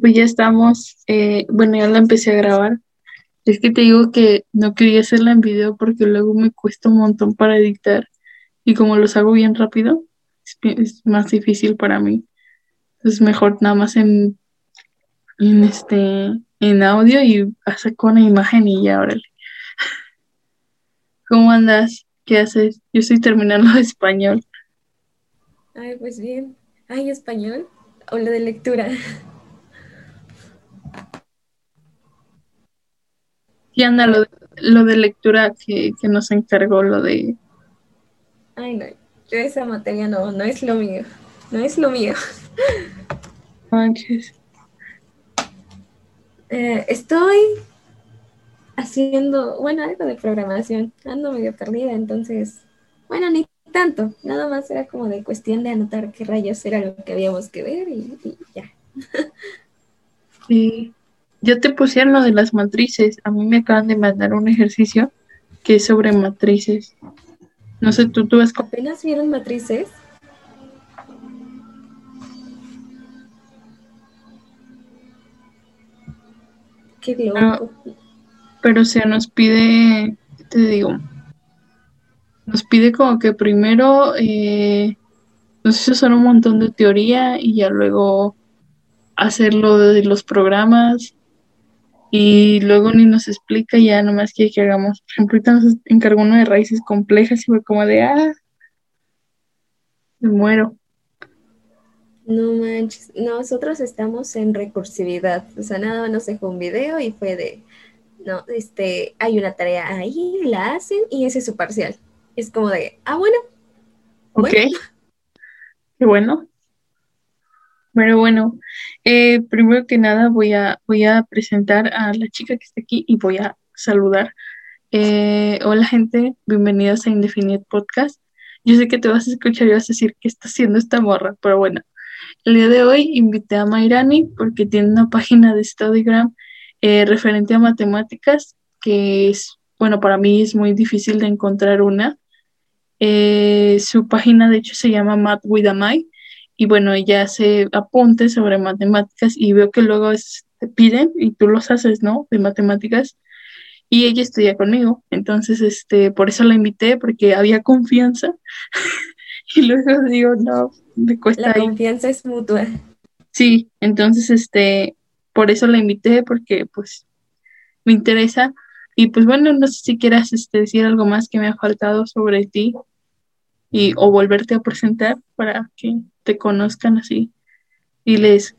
Pues ya estamos, eh, bueno, ya la empecé a grabar. Es que te digo que no quería hacerla en video porque luego me cuesta un montón para editar y como los hago bien rápido, es, más difícil para mí. Es mejor nada más en, en este en audio y hacer con la imagen y ya, órale. ¿Cómo andas? ¿Qué haces? Yo estoy terminando español. Ay, pues bien. Ay, español o lo de lectura. Y anda lo de, lo de lectura que, que nos encargó, lo de... Ay, no. Yo esa materia no, no es lo mío. No es lo mío. Manches. Eh, estoy haciendo, bueno, algo de programación. Ando medio perdida, entonces, bueno, ni tanto. Nada más era como de cuestión de anotar qué rayos era lo que habíamos que ver y, y ya. Sí. Yo te pusieron lo de las matrices. A mí me acaban de mandar un ejercicio que es sobre matrices. No sé, tú, tú cómo- ¿Apenas vieron matrices? Qué loco. pero se nos pide, ¿qué te digo? Nos pide como que primero eh, nos hizo un montón de teoría y ya luego hacerlo de los programas y luego ni nos explica ya nomás quiere que hagamos. Por ejemplo, ahorita nos encargó uno de raíces complejas y fue como de, ah, me muero. No manches, nosotros estamos en recursividad, o sea, nada más nos dejó un video y fue de, no, este, hay una tarea ahí, la hacen y ese es su parcial. Es como de, ah, bueno, Ok. Bueno. Qué bueno. Pero bueno, eh, primero que nada voy a, voy a presentar a la chica que está aquí y voy a saludar. Eh, hola gente, bienvenidos a Indefinite Podcast. Yo sé que te vas a escuchar y vas a decir qué está haciendo esta morra, pero bueno, el día de hoy invité a Mairani porque tiene una página de Studygram eh, referente a matemáticas que es, bueno, para mí es muy difícil de encontrar una. Su página de hecho se llama Math with Amai y bueno, ella hace apuntes sobre matemáticas y veo que luego es- te piden y tú los haces, ¿no? De matemáticas y ella estudia conmigo, entonces este, por eso la invité porque había confianza. Y luego digo, no, me cuesta la confianza es mutua. Sí, entonces este, por eso la invité porque pues me interesa. Y pues bueno, no sé si quieras este, decir algo más que me ha faltado sobre ti y o volverte a presentar para que te conozcan así. Diles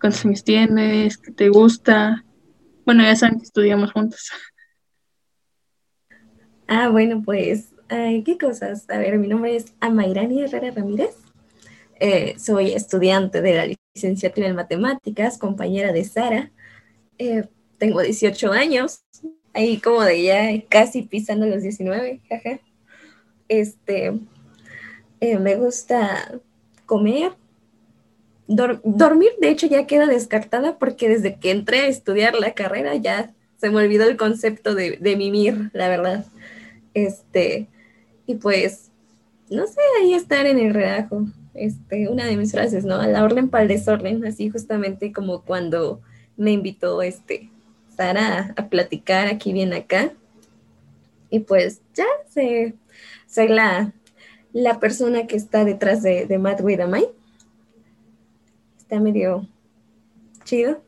cuántos años tienes, qué te gusta. Bueno, ya saben que estudiamos juntos. Ah, bueno, pues, ay, ¿qué cosas? A ver, mi nombre es Amairani Herrera Ramírez. Eh, soy estudiante de la licenciatura en matemáticas, compañera de Sara. Eh, tengo 18 años, ahí como de ya casi pisando los 19, jaja. Este, eh, me gusta comer. Dor- dormir, de hecho, ya queda descartada porque desde que entré a estudiar la carrera ya se me olvidó el concepto de, de mimir, la verdad. Este, y pues, no sé, ahí estar en el relajo. Este, una de mis frases, ¿no? A la orden para el desorden, así justamente como cuando me invitó este Sara a, platicar aquí bien acá. Y pues ya sé, soy la, la persona que está detrás de, de Matt Mind. Está medio chido.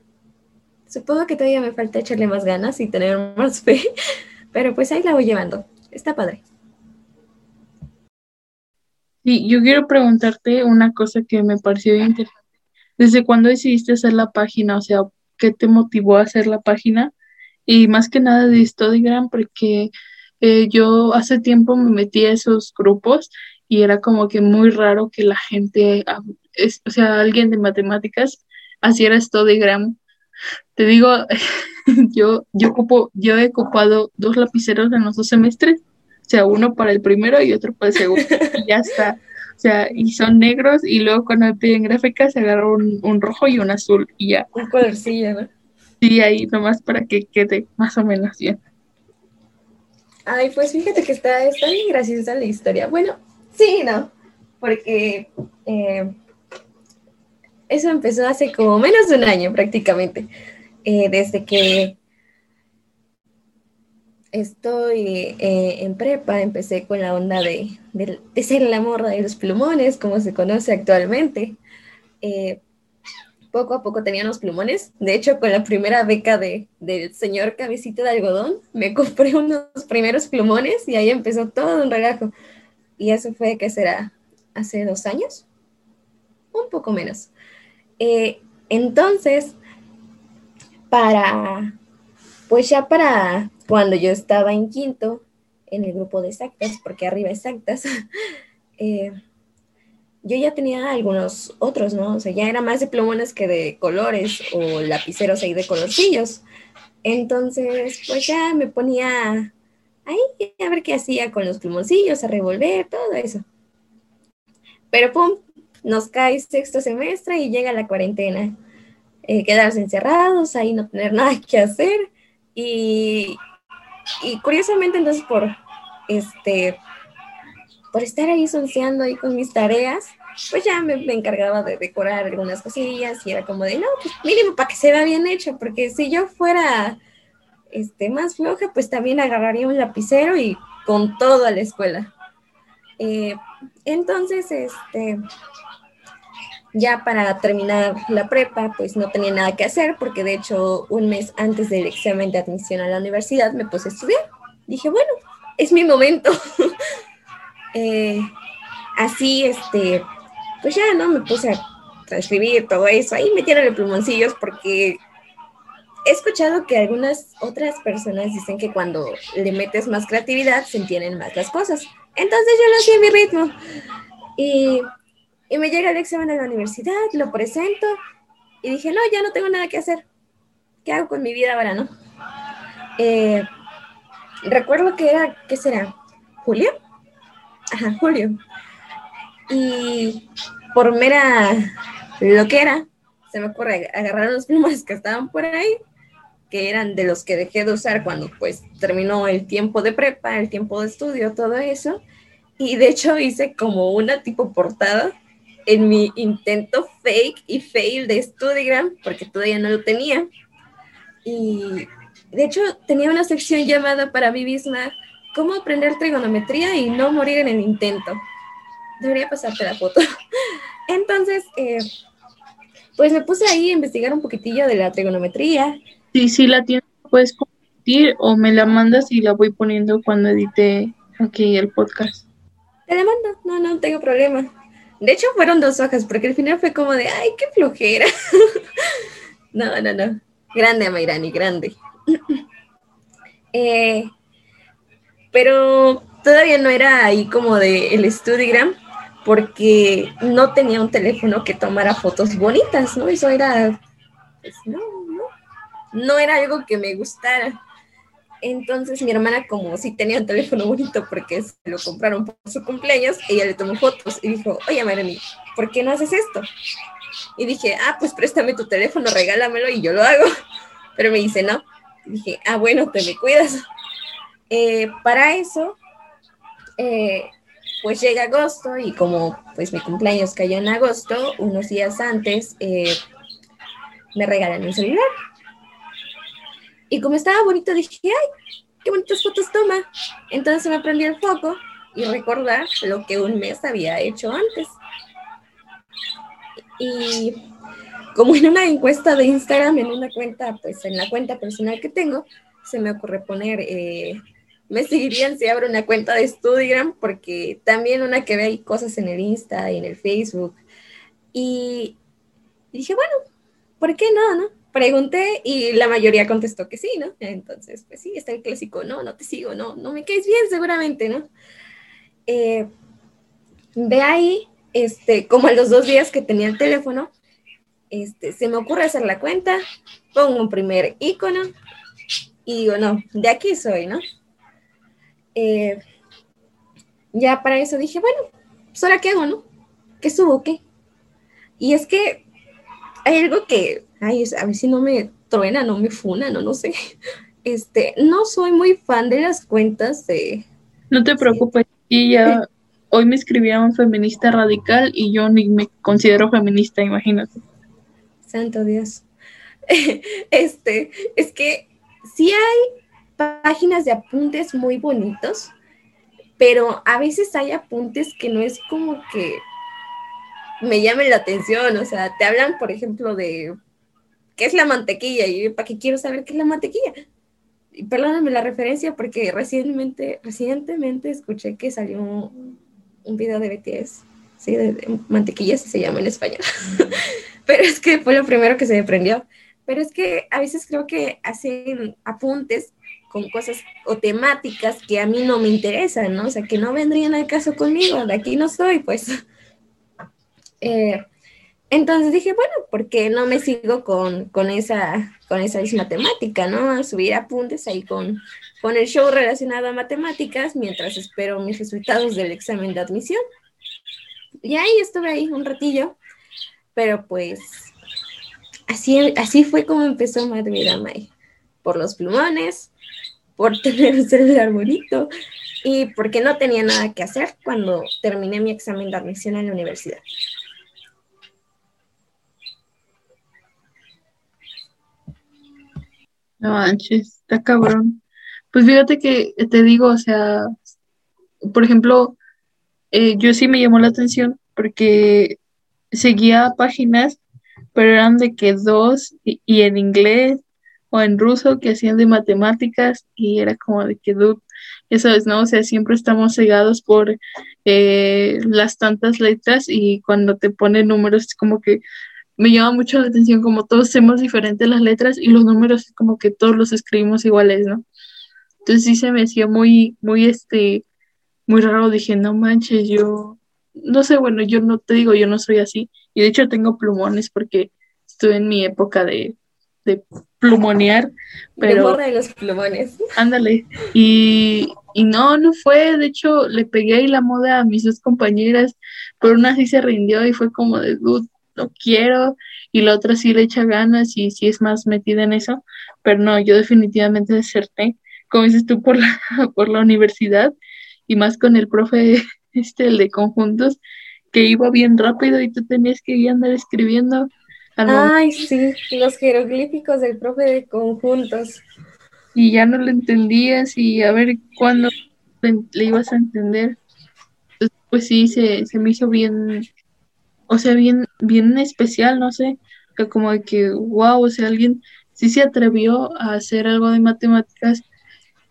Supongo que todavía me falta echarle más ganas y tener más fe, pero pues ahí la voy llevando. Está padre. Sí, yo quiero preguntarte una cosa que me pareció interesante. ¿Desde cuándo decidiste hacer la página? O sea, ¿qué te motivó a hacer la página? Y más que nada de Studygram, porque eh, yo hace tiempo me metí a esos grupos y era como que muy raro que la gente, ah, es- o sea, alguien de matemáticas hiciera Studygram. Te digo, yo, yo ocupo, yo he ocupado dos lapiceros en los dos semestres, o sea, uno para el primero y otro para el segundo, y ya está. O sea, y son negros, y luego cuando me piden gráficas se agarra un, un rojo y un azul, y ya. Un colorcillo, ¿no? Sí, ahí nomás para que quede más o menos bien. Ay, pues fíjate que está, está bien graciosa la historia. Bueno, sí, ¿no? Porque eh, eso empezó hace como menos de un año prácticamente, eh, desde que estoy eh, en prepa, empecé con la onda de, ser la morra de los plumones, como se conoce actualmente. Poco a poco tenía los plumones. De hecho, con la primera beca de, del señor Cabecito de Algodón, me compré unos primeros plumones y ahí empezó todo un relajo. Y eso fue, ¿qué será? ¿Hace dos años? Un poco menos. Eh, entonces, para, pues ya para cuando yo estaba en quinto, en el grupo de exactas, porque arriba exactas, eh, yo ya tenía algunos otros, ¿no? O sea, ya era más de plumones que de colores o lapiceros ahí de colorcillos. Entonces, pues ya me ponía ahí a ver qué hacía con los plumoncillos, a revolver, todo eso. Pero pum, nos cae sexto semestre y llega la cuarentena. Eh, quedarse encerrados, ahí no tener nada que hacer. Y, y curiosamente entonces por este por estar ahí sonceando ahí con mis tareas, pues ya me, encargaba de decorar algunas cosillas y era como de, no, pues mínimo para que se vea bien hecho, porque si yo fuera este, más floja, pues también agarraría un lapicero y con todo a la escuela. Eh, entonces, este, ya para terminar la prepa, pues no tenía nada que hacer, porque de hecho un mes antes del examen de admisión a la universidad me puse a estudiar. Dije, bueno, es mi momento. Eh, así, este, pues ya, ¿no? Me puse a transcribir todo eso. Ahí los plumoncillos porque he escuchado que algunas otras personas dicen que cuando le metes más creatividad se entienden más las cosas. Entonces yo lo hacía a mi ritmo. Y me llega el examen de la universidad, lo presento y dije, no, ya no tengo nada que hacer. ¿Qué hago con mi vida ahora, no? Eh, recuerdo que era, ¿qué será? ¿Julio? Ajá, Julio. Y por mera lo que era, se me ocurre agarrar los plumas que estaban por ahí, que eran de los que dejé de usar cuando pues terminó el tiempo de prepa, el tiempo de estudio, todo eso. Y de hecho hice como una tipo portada en mi intento fake y fail de Studigram, porque todavía no lo tenía. Y de hecho tenía una sección llamada para mí misma, ¿cómo aprender trigonometría y no morir en el intento? Debería pasarte la foto. Entonces, eh, pues me puse ahí a investigar un poquitillo de la trigonometría. Sí, la tienes, puedes compartir o me la mandas y la voy poniendo cuando edite aquí el podcast. Te la mando, no, no tengo problema. De hecho, fueron dos hojas, porque al final fue como de, ay, qué flojera. no, no, no. Grande, Amairani, grande. Eh, pero todavía no era ahí como de el Studigram, porque no tenía un teléfono que tomara fotos bonitas, ¿no? Eso era, pues, no, era algo que me gustara. Entonces mi hermana, como si tenía un teléfono bonito porque se lo compraron por su cumpleaños, ella le tomó fotos y dijo, oye Marani, ¿por qué no haces esto? Y dije, ah, pues préstame tu teléfono, regálamelo y yo lo hago. Pero me dice, no. Dije, ah, bueno, te me cuidas. Eh, para eso, eh, pues llega agosto y como pues mi cumpleaños cayó en agosto, unos días antes, eh, me regalan un celular. Y como estaba bonito, dije, ay, qué bonitas fotos toma. Entonces me prendí el foco y recordar lo que un mes había hecho antes. Y como en una encuesta de Instagram, en una cuenta, pues en la cuenta personal que tengo, se me ocurre poner, eh, me seguirían si abro una cuenta de Studigram, porque también una que ve ahí cosas en el Insta y en el Facebook. Y dije, bueno, ¿por qué no, no? Pregunté y la mayoría contestó que sí, ¿no? Entonces, pues sí, está el clásico, no, no te sigo, no, no me caes bien seguramente, ¿no? Eh, de ahí, este, como a los dos días que tenía el teléfono, este, se me ocurre hacer la cuenta, pongo un primer icono y digo, no, de aquí soy, ¿no? Eh, ya para eso dije, bueno, pues ahora qué hago, ¿no? ¿Qué subo? ¿Qué? Y es que hay algo que ay, a ver si no me truena, no me funa, no, no sé. Este, no soy muy fan de las cuentas de... No te preocupes, y ya hoy me escribieron feminista radical y yo ni me considero feminista, imagínate. Santo Dios. Este, es que sí hay páginas de apuntes muy bonitos, pero a veces hay apuntes que no es como que me llamen la atención, o sea, te hablan, por ejemplo, de qué es la mantequilla y para qué quiero saber qué es la mantequilla. Y perdóname la referencia porque recientemente, recientemente escuché que salió un, video de BTS, sí, de, mantequilla, se llama en español. Pero es que fue lo primero que se me. Pero es que a veces creo que hacen apuntes con cosas o temáticas que a mí no me interesan, ¿no? O sea, que no vendrían al caso conmigo, de aquí no soy, pues. Eh, entonces dije, bueno, ¿por qué no me sigo con, esa, con esa misma temática, ¿no? Subir apuntes ahí con, con el show relacionado a matemáticas mientras espero mis resultados del examen de admisión. Y ahí estuve ahí un ratillo, pero pues así, así fue como empezó Madre May, por los plumones, por tener un celular bonito y porque no tenía nada que hacer cuando terminé mi examen de admisión en la universidad. No manches, está cabrón. Pues fíjate que te digo, o sea, por ejemplo, eh, yo sí me llamó la atención porque seguía páginas, pero eran de que dos y, y en inglés o en ruso que hacían de matemáticas y era como de que, dude, ya sabes, ¿no? O sea, siempre estamos cegados por eh, las tantas letras y cuando te ponen números es como que me llama mucho la atención como todos hacemos diferentes las letras y los números como que todos los escribimos iguales, ¿no? Entonces sí se me hacía muy, muy, este, muy raro, dije, no manches, yo, no sé, bueno, yo no te digo, yo no soy así y de hecho tengo plumones porque estuve en mi época de de plumonear, pero... De los plumones. Ándale. Y, y no, no fue, de hecho le pegué ahí la moda a mis dos compañeras, pero una sí se rindió y fue como de, dude, no quiero, y la otra sí le echa ganas y sí es más metida en eso, pero no, yo definitivamente deserté, como dices tú, por la, por la universidad y más con el profe, este, el de conjuntos, que iba bien rápido y tú tenías que andar escribiendo Ay, sí, los jeroglíficos del profe de conjuntos. Y ya no lo entendías y a ver cuándo le, ibas a entender. pues sí, se, se me hizo bien, o sea, bien, bien especial, no sé, que como de que, wow, o sea, alguien sí se atrevió a hacer algo de matemáticas.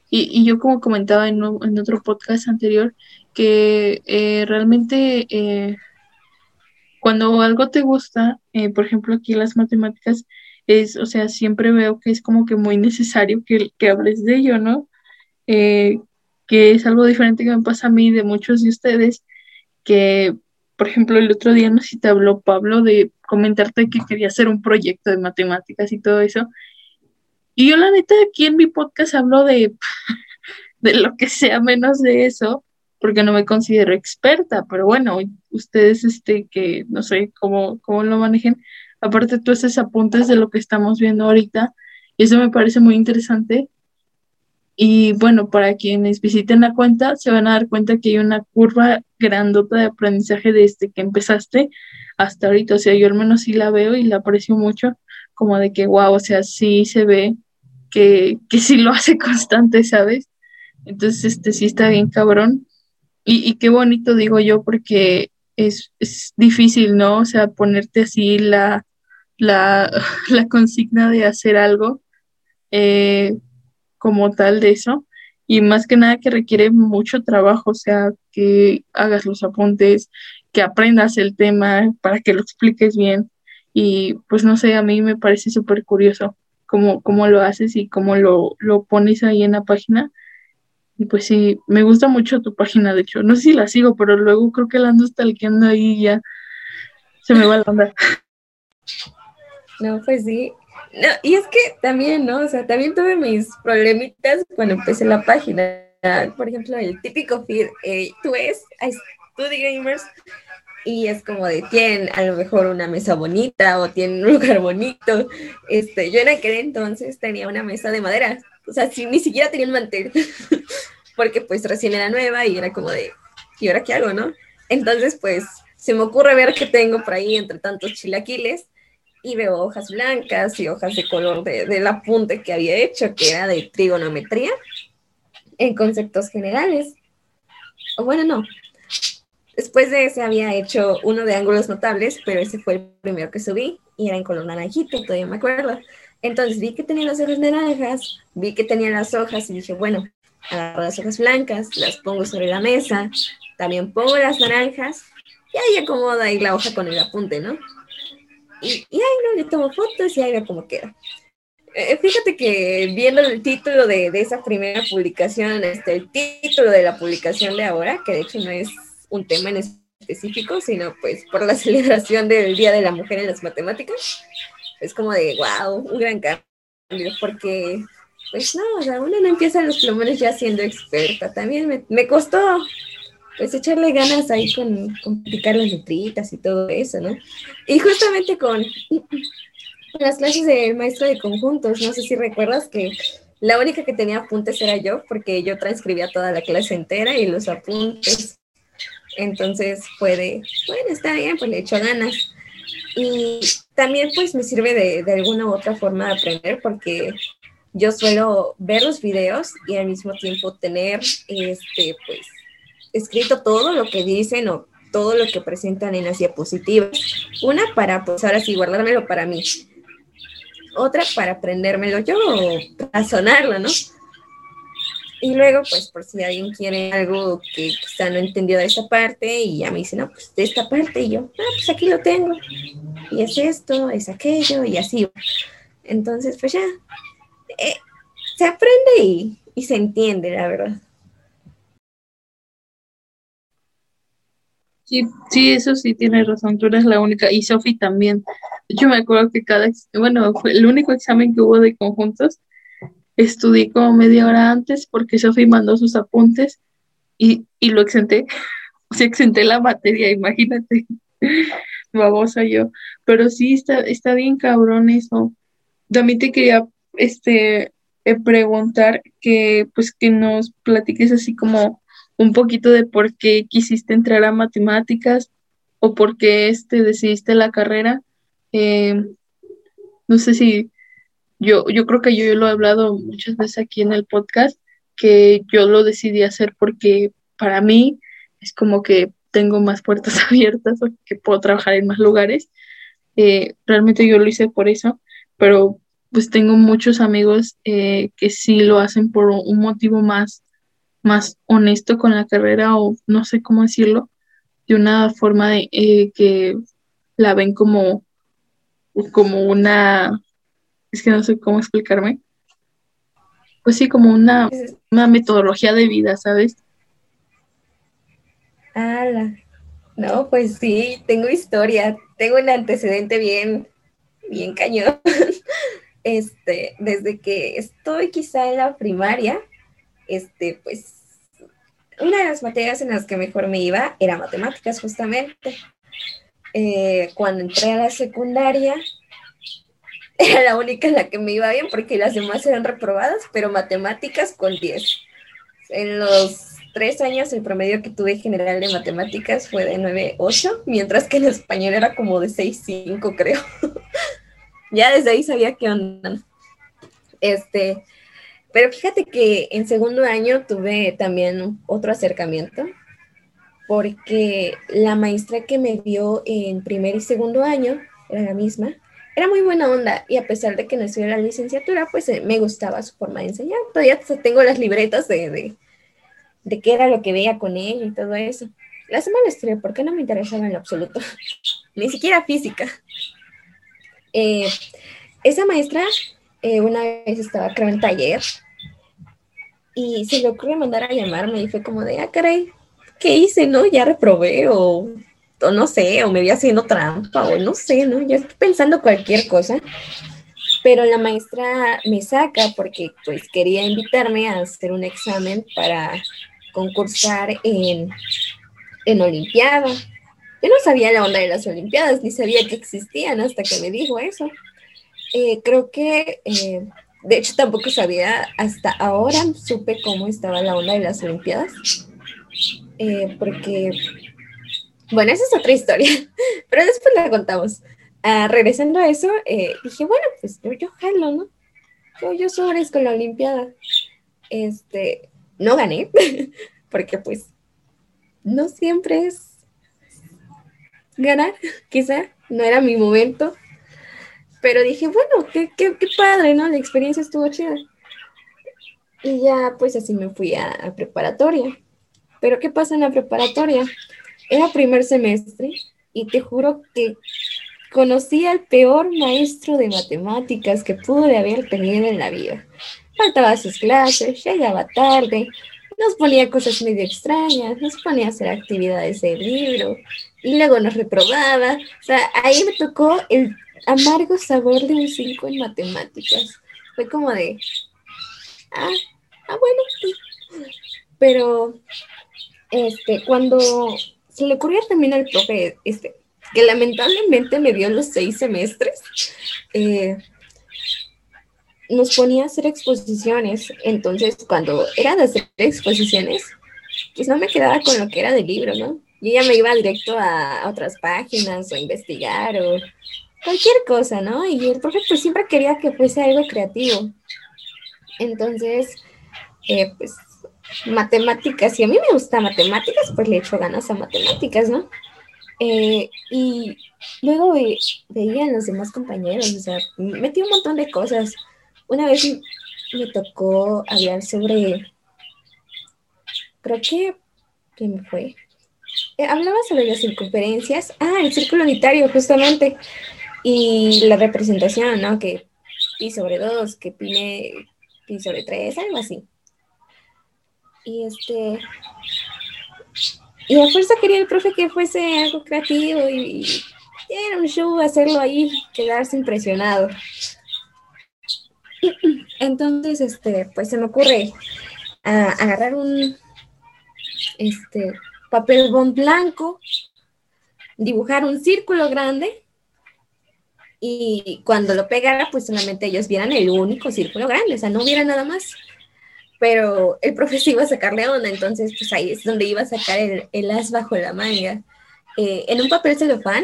Y, y yo como comentaba en, en otro podcast anterior, que eh, realmente eh, cuando algo te gusta, eh, por ejemplo, aquí las matemáticas, es, o sea, siempre veo que es como que muy necesario que, que hables de ello, ¿no? Que es algo diferente que me pasa a mí de muchos de ustedes, que, por ejemplo, el otro día no sé si te habló Pablo de comentarte que quería hacer un proyecto de matemáticas y todo eso. Y yo la neta aquí en mi podcast hablo de, de lo que sea menos de eso, porque no me considero experta, pero bueno, ustedes, este, que no sé cómo, cómo lo manejen, aparte tú haces apuntes de lo que estamos viendo ahorita, y eso me parece muy interesante. Y bueno, para quienes visiten la cuenta, se van a dar cuenta que hay una curva grandota de aprendizaje desde que empezaste hasta ahorita. O sea, yo al menos sí la veo y la aprecio mucho, como de que, wow, o sea, sí se ve que, que sí lo hace constante, ¿sabes? Entonces, este sí está bien cabrón. Y, qué bonito digo yo, porque es, difícil, ¿no? O sea, ponerte así la, la, consigna de hacer algo eh, como tal de eso. Y más que nada que requiere mucho trabajo, o sea, que hagas los apuntes, que aprendas el tema para que lo expliques bien. Y pues no sé, a mí me parece súper curioso cómo, cómo lo haces y cómo lo, lo pones ahí en la página y pues sí, me gusta mucho tu página, de hecho. No sé si la sigo, pero luego creo que la ando stalkeando ahí y ya se me va la onda. No, pues sí. No, y es que también, ¿no? O sea, también tuve mis problemitas cuando empecé la página. Por ejemplo, el típico feed, eh, tú ves a Study Gamers y es como de, tienen a lo mejor una mesa bonita o tienen un lugar bonito. Este, yo en aquel entonces tenía una mesa de madera o sea, si, ni siquiera tenía el mantel, porque pues recién era nueva y era como de, ¿y ahora qué hago, no? Entonces, pues se me ocurre ver qué tengo por ahí entre tantos chilaquiles y veo hojas blancas y hojas de color de, del apunte que había hecho, que era de trigonometría en conceptos generales. O bueno, no. Después de ese había hecho uno de ángulos notables, pero ese fue el primero que subí y era en color naranjito, todavía me acuerdo. Entonces vi que tenía las hojas naranjas, vi que tenía las hojas y dije, bueno, agarro las hojas blancas, las pongo sobre la mesa, también pongo las naranjas y ahí acomoda ahí la hoja con el apunte, ¿no? Y, y ahí no le tomo fotos y ahí ve cómo queda. Eh, fíjate que viendo el título de, de, esa primera publicación, este, el título de la publicación de ahora, que de hecho no es un tema en específico, sino pues por la celebración del Día de la Mujer en las Matemáticas, es como de, wow, un gran cambio, porque pues no, o sea, uno no empieza los plumones ya siendo experta, también me, me costó pues echarle ganas ahí con, con picar las letritas y todo eso, ¿no? Y justamente con las clases de maestro de conjuntos, no sé si recuerdas que la única que tenía apuntes era yo, porque yo transcribía toda la clase entera y los apuntes. Entonces puede, bueno, está bien, pues le echo ganas. Y también pues me sirve de, de alguna u otra forma de aprender porque yo suelo ver los videos y al mismo tiempo tener, este, pues, escrito todo lo que dicen o todo lo que presentan en las diapositivas. Una para, pues ahora sí, guardármelo para mí. Otra para aprendérmelo yo o razonarlo, ¿no? Y luego, pues por si alguien quiere algo que quizá no entendió de esta parte y ya me dice, no, pues de esta parte y yo, ah, pues aquí lo tengo. Y es esto, es aquello y así. Entonces, pues ya, eh, se aprende y, y se entiende, la verdad. Sí, sí, eso sí tiene razón, tú eres la única, y Sofi también. Yo me acuerdo que cada, bueno, fue el único examen que hubo de conjuntos, estudié como media hora antes porque Sofi mandó sus apuntes y, y lo exenté, o sea, exenté la materia, imagínate, babosa yo, pero sí está, está bien cabrón eso. También te quería, este, eh, preguntar que, pues, que nos platiques así como un poquito de por qué quisiste entrar a matemáticas o por qué este, decidiste la carrera. Eh, no sé si yo, yo creo que yo, lo he hablado muchas veces aquí en el podcast, que yo lo decidí hacer porque para mí es como que tengo más puertas abiertas o que puedo trabajar en más lugares. Eh, realmente yo lo hice por eso, pero pues tengo muchos amigos eh, que sí lo hacen por un motivo más más honesto con la carrera o no sé cómo decirlo, de una forma de eh, que la ven como, como una, es que no sé cómo explicarme, pues sí, como una, una metodología de vida, ¿sabes? Ala. No, pues sí, tengo historia, tengo un antecedente bien, bien cañón. Este, desde que estoy quizá en la primaria, este, pues una de las materias en las que mejor me iba era matemáticas, justamente. Eh, cuando entré a la secundaria, era la única en la que me iba bien porque las demás eran reprobadas, pero matemáticas con 10. En los tres años el promedio que tuve general de matemáticas fue de 9.8, mientras que en español era como de 6.5, creo. ya desde ahí sabía qué onda. Este, pero fíjate que en segundo año tuve también otro acercamiento, porque la maestra que me vio en primer y segundo año, era la misma, era muy buena onda y a pesar de que no estudié la licenciatura, pues eh, me gustaba su forma de enseñar. Todavía tengo las libretas de, de, qué era lo que veía con ella y todo eso. La semana estudié porque no me interesaba en absoluto, ni siquiera física. Eh, esa maestra eh, una vez estaba, creo, en taller y se le ocurrió mandar a llamarme y fue como de, ah, caray, ¿qué hice? ¿No? Ya reprobé o, o no sé, o me vi haciendo trampa o no sé, ¿no? Yo estoy pensando cualquier cosa. Pero la maestra me saca porque pues quería invitarme a hacer un examen para concursar en, en Olimpiada. Yo no sabía la onda de las Olimpiadas, ni sabía que existían hasta que me dijo eso. Eh, creo que eh, de hecho, tampoco sabía, hasta ahora supe cómo estaba la onda de las Olimpiadas, eh, porque, bueno, esa es otra historia, pero después la contamos. ah, regresando a eso, eh, dije, bueno, pues yo, yo jalo, ¿no? Yo, yo sobres con la Olimpiada. Este, no gané, porque pues no siempre es ganar, quizá, no era mi momento. Pero dije, bueno, qué, qué, qué padre, ¿no? La experiencia estuvo chida. Y ya, pues así me fui a, a preparatoria. Pero ¿qué pasa en la preparatoria? Era primer semestre y te juro que conocí al peor maestro de matemáticas que pude haber tenido en la vida. Faltaba sus clases, llegaba tarde, nos ponía cosas medio extrañas, nos ponía a hacer actividades del libro y luego nos reprobaba. O sea, ahí me tocó el amargo sabor de un 5 en matemáticas. Fue como de, ah, ah bueno, pero este, cuando se le ocurrió también al profe, este, que lamentablemente me dio los seis semestres, eh, nos ponía a hacer exposiciones. Entonces, cuando era de hacer exposiciones, pues no me quedaba con lo que era del libro, ¿no? Yo ya me iba directo a otras páginas o a investigar o cualquier cosa, ¿no? Y el profe pues siempre quería que fuese algo creativo. Entonces, eh, pues matemáticas, y a mí me gusta matemáticas, pues le echo ganas a matemáticas, ¿no? Eh, y luego veía a los demás compañeros, o sea, metí un montón de cosas. Una vez me tocó hablar sobre, creo que, ¿qué me fue? Eh, hablaba sobre las circunferencias, ah, el círculo unitario, justamente, y la representación, ¿no? Que pi sobre 2, que pi, pi sobre 3, algo así. Y este. Y a fuerza quería el profe que fuese algo creativo y, era un show hacerlo ahí, quedarse impresionado. Entonces, este, pues se me ocurre agarrar un este, papel bond blanco, dibujar un círculo grande y cuando lo pegara, pues solamente ellos vieran el único círculo grande, o sea, no hubiera nada más pero el profesor iba a sacarle onda, entonces pues ahí es donde iba a sacar el, as bajo la manga. Eh, en un papel celofán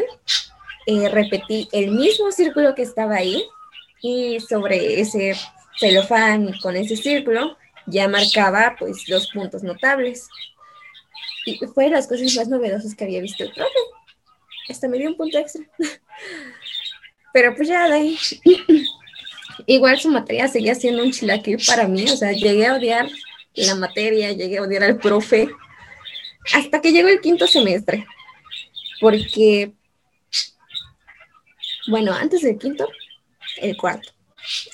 eh, repetí el mismo círculo que estaba ahí y sobre ese celofán con ese círculo ya marcaba pues los puntos notables. Y fue de las cosas más novedosas que había visto el profe. Hasta me dio un punto extra. Pero pues ya de ahí Igual su materia seguía siendo un chilaquil para mí, o sea, llegué a odiar la materia, llegué a odiar al profe, hasta que llegó el quinto semestre, porque, bueno, antes del quinto, el cuarto.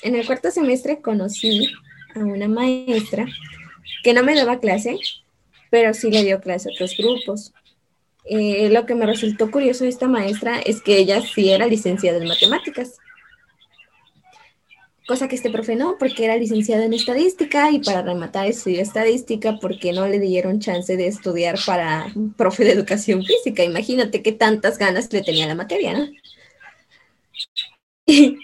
En el cuarto semestre conocí a una maestra que no me daba clase, pero sí le dio clase a otros grupos. Eh, lo que me resultó curioso de esta maestra es que ella sí era licenciada en matemáticas cosa que este profe no, porque era licenciado en estadística y para rematar estudió estadística porque no le dieron chance de estudiar para profe de educación física. Imagínate qué tantas ganas le tenía la materia, ¿no?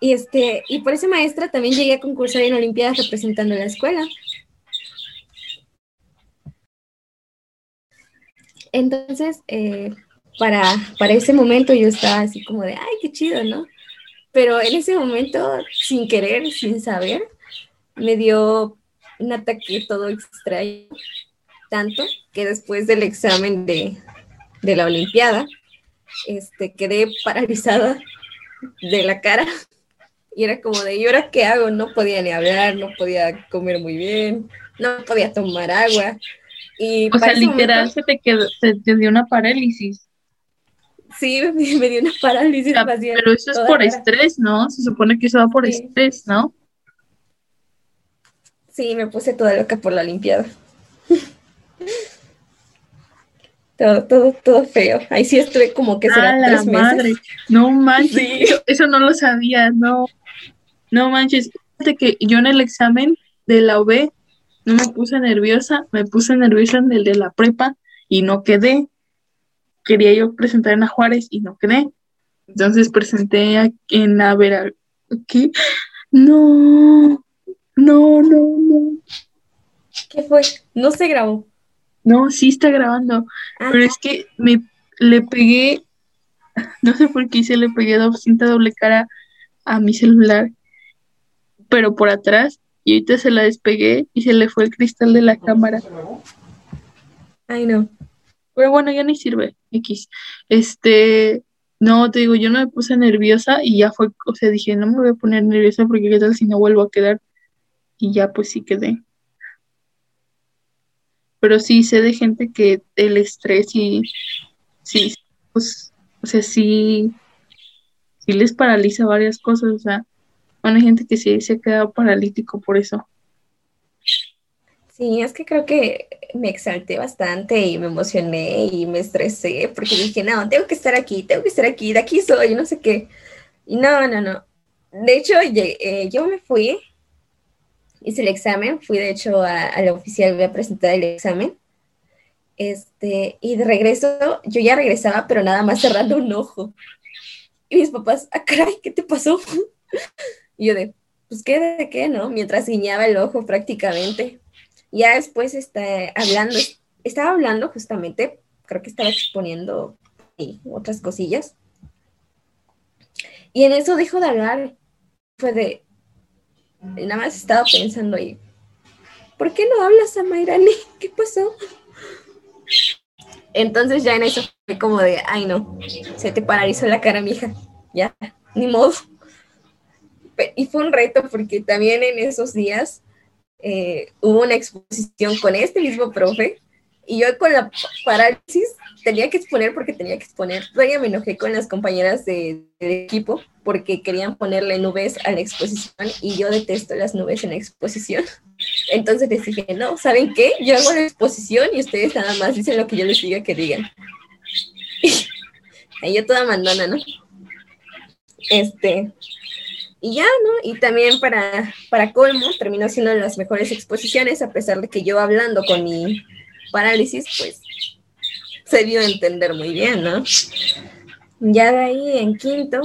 Y, este, y por esa maestra también llegué a concursar en Olimpiadas representando la escuela. Entonces, eh, para, para ese momento yo estaba así como de, ay, qué chido, ¿no? pero en ese momento, sin querer, sin saber, me dio un ataque todo extraño, tanto que después del examen de, la Olimpiada, este, quedé paralizada de la cara y era como de, ¿y ahora qué hago? No podía ni hablar, no podía comer muy bien, no podía tomar agua. Y o sea, literal se te quedó, se te dio una parálisis. Sí, me dio una parálisis Pero eso es por estrés, ¿no? Se supone que eso va por estrés, ¿no? Sí, me puse toda loca por la limpiada. todo, todo, todo feo. Ahí sí estuve como que será ah, tres madre. No manches, eso, no lo sabía, no. No manches. Fíjate que yo en el examen de la OB no me puse nerviosa, me puse nerviosa en el de la prepa y no quedé quería yo presentar en la Juárez y no quedé. Entonces presenté en la Vera. ¿Qué? No, no, no, no. ¿Qué fue? No se grabó. No, sí está grabando. Ah. Pero es que me le pegué no sé por qué se le pegué cinta doble cara a mi celular, pero por atrás, y ahorita se la despegué y se le fue el cristal de la cámara. Ay, no. Pero bueno, ya ni sirve, X. Este, no, te digo, yo no me puse nerviosa y ya fue, o sea, dije, no me voy a poner nerviosa porque qué tal si no vuelvo a quedar. Y ya pues sí quedé. Pero sí sé de gente que el estrés y sí, pues, o sea, sí, sí les paraliza varias cosas, o sea, bueno, hay gente que sí se ha quedado paralítico por eso. Sí, es que creo que me exalté bastante y me emocioné y me estresé porque dije, no, tengo que estar aquí, tengo que estar aquí, de aquí soy, no sé qué. Y no, no, no. De hecho, eh, yo me fui, hice el examen, fui de hecho a, la oficial, voy a presentar el examen. Este, y de regreso, yo ya regresaba, pero nada más cerrando un ojo. Y mis papás, ah, caray, ¿qué te pasó? Y yo de, pues qué, de qué, ¿no? Mientras guiñaba el ojo prácticamente. Ya después está hablando, estaba hablando justamente, creo que estaba exponiendo otras cosillas. Y en eso dejó de hablar. Fue de, nada más estaba pensando ahí, ¿por qué no hablas a Mayrani? ¿Qué pasó? Entonces ya en eso fue como de, ay no, se te paralizó la cara, mija, ya, ni modo. Y fue un reto porque también en esos días eh, hubo una exposición con este mismo profe y yo con la parálisis tenía que exponer porque tenía que exponer. Todavía me enojé con las compañeras de, del equipo porque querían ponerle nubes a la exposición y yo detesto las nubes en la exposición. Entonces les dije, no, ¿saben qué? Yo hago la exposición y ustedes nada más dicen lo que yo les diga que digan. Ahí yo toda mandona, ¿no? Este, y ya, ¿no? Y también para, para colmo, terminó siendo las mejores exposiciones, a pesar de que yo hablando con mi parálisis, pues se dio a entender muy bien, ¿no? Ya de ahí en quinto,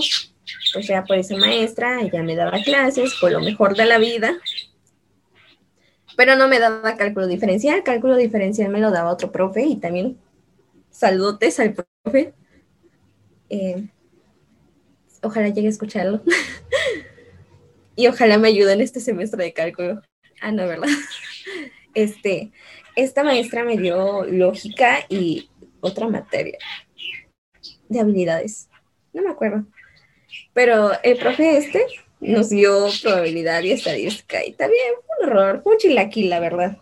pues ya por esa maestra, ella me daba clases con lo mejor de la vida, pero no me daba cálculo diferencial, cálculo diferencial me lo daba otro profe y también saludotes al profe. Eh, ojalá llegue a escucharlo. y ojalá me ayude en este semestre de cálculo. Ah, no, ¿verdad? Este, esta maestra me dio lógica y otra materia de habilidades. No me acuerdo. Pero el profe este nos dio probabilidad y estadística y también fue un error, fue un chilaquil, la verdad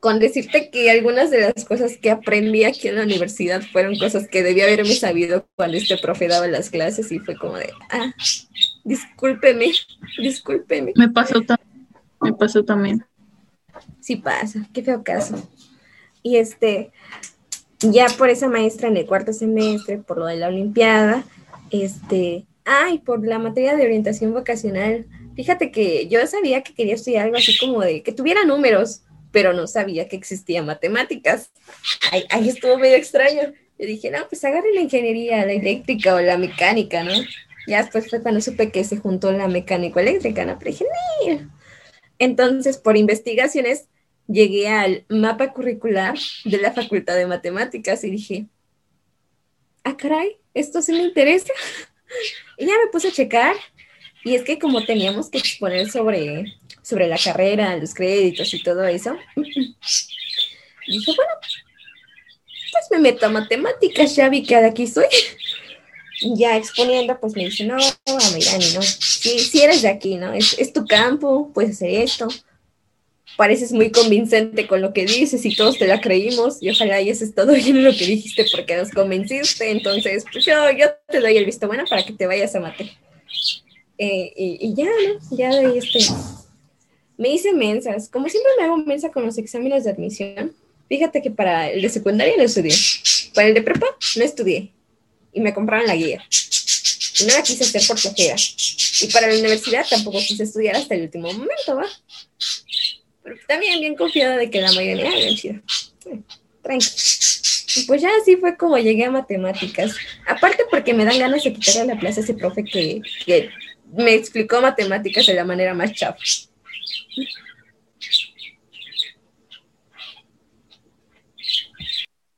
con decirte que algunas de las cosas que aprendí aquí en la universidad fueron cosas que debía haberme sabido cuando este profe daba las clases y fue como de, ah, discúlpeme, discúlpeme. Me pasó también, me pasó también. Sí pasa, qué feo caso. Y este, ya por esa maestra en el cuarto semestre, por lo de la Olimpiada, este, ay, por la materia de orientación vocacional, fíjate que yo sabía que quería estudiar algo así como de que tuviera números, pero no sabía que existía matemáticas. Ahí, estuvo medio extraño. Yo dije, no, pues agarre la ingeniería, la eléctrica o la mecánica, ¿no? Ya después fue cuando supe que se juntó la mecánica eléctrica, ¿no? Pero dije, no. Entonces, por investigaciones, llegué al mapa curricular de la Facultad de Matemáticas y dije, ah, caray, esto sí me interesa. Y ya me puse a checar. Y es que como teníamos que exponer sobre sobre la carrera, los créditos y todo eso. Y dije, bueno, pues me meto a matemáticas, ya vi que de aquí soy. Ya exponiendo, pues me dice, no, Amirani, no, si, eres de aquí, ¿no? Es, es tu campo, puedes hacer esto. Pareces muy convincente con lo que dices y todos te la creímos y ojalá hayas estado bien en lo que dijiste porque nos convenciste. Entonces, pues yo, te doy el visto bueno para que te vayas a mate. Eh, y, ya, ¿no? Ya de este, me hice mensas. Como siempre me hago mensa con los exámenes de admisión, fíjate que para el de secundaria no estudié. Para el de prepa no estudié. Y me compraron la guía. Y no la quise hacer por flojera. Y para la universidad tampoco quise estudiar hasta el último momento, ¿va? Pero también bien confiada de que la mayoría hagan chido. Tranqui. Y pues ya así fue como llegué a matemáticas. Aparte porque me dan ganas de quitarle la plaza a ese profe que, que me explicó matemáticas de la manera más chafa.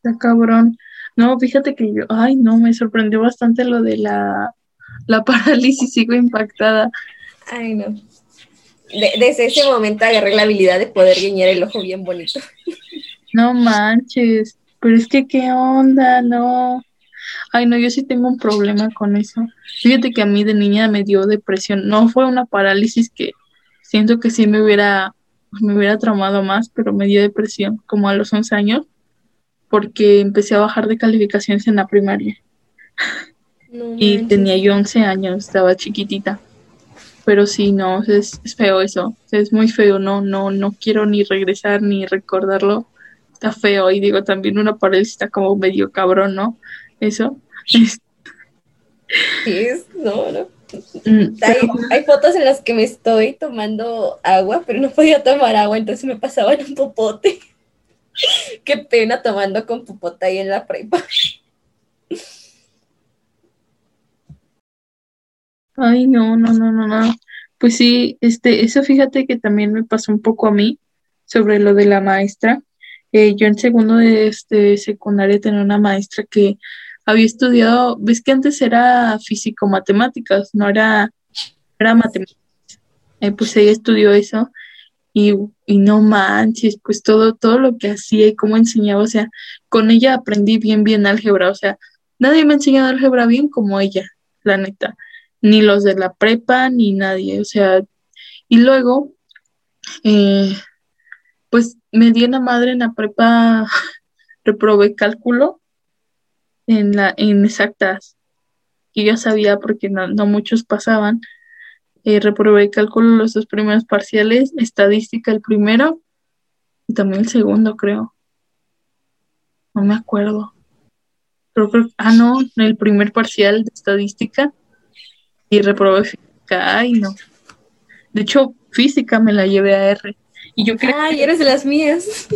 Está cabrón. No, fíjate que yo, ay, no, me sorprendió bastante lo de la, la parálisis, sigo impactada. Ay, no. desde ese momento agarré la habilidad de poder guiñar el ojo bien bonito. No manches, pero es que qué onda, no. Ay, no, yo sí tengo un problema con eso. Fíjate que a mí de niña me dio depresión. No fue una parálisis que siento que sí me hubiera, me hubiera traumado más, pero me dio depresión como a los 11 años porque empecé a bajar de calificaciones en la primaria. y tenía yo 11 años, estaba chiquitita. Pero sí, no, es, es, feo eso, es muy feo, no, no, no quiero ni regresar ni recordarlo, está feo y digo también una parálisis está como medio cabrón, ¿no? Eso. Sí, no, no. Mm, hay, fotos en las que me estoy tomando agua, pero no podía tomar agua, entonces me pasaba en un popote. Qué pena tomando con popote ahí en la prepa. Ay, no, no, no, no, no. Pues sí, este, eso fíjate que también me pasó un poco a mí sobre lo de la maestra. Eh, yo en segundo de este, secundaria tenía una maestra que había estudiado, ves que antes era físico-matemáticas, no era, era matemáticas. Eh, pues ella estudió eso y, y, no manches, pues todo, todo lo que hacía y cómo enseñaba, o sea, con ella aprendí bien, bien álgebra, o sea, nadie me ha enseñado álgebra bien como ella, la neta, ni los de la prepa, ni nadie, o sea, y luego, eh, pues me di una madre en la prepa, reprobé cálculo en, la, en exactas, que yo sabía porque no, muchos pasaban. Eh, reprobé cálculo los dos primeros parciales, estadística el primero y también el segundo, creo. No me acuerdo. Creo ah, no, el primer parcial de estadística y reprobé física. Ay, no. De hecho, física me la llevé a R. Y yo creo Ay, eres de las mías.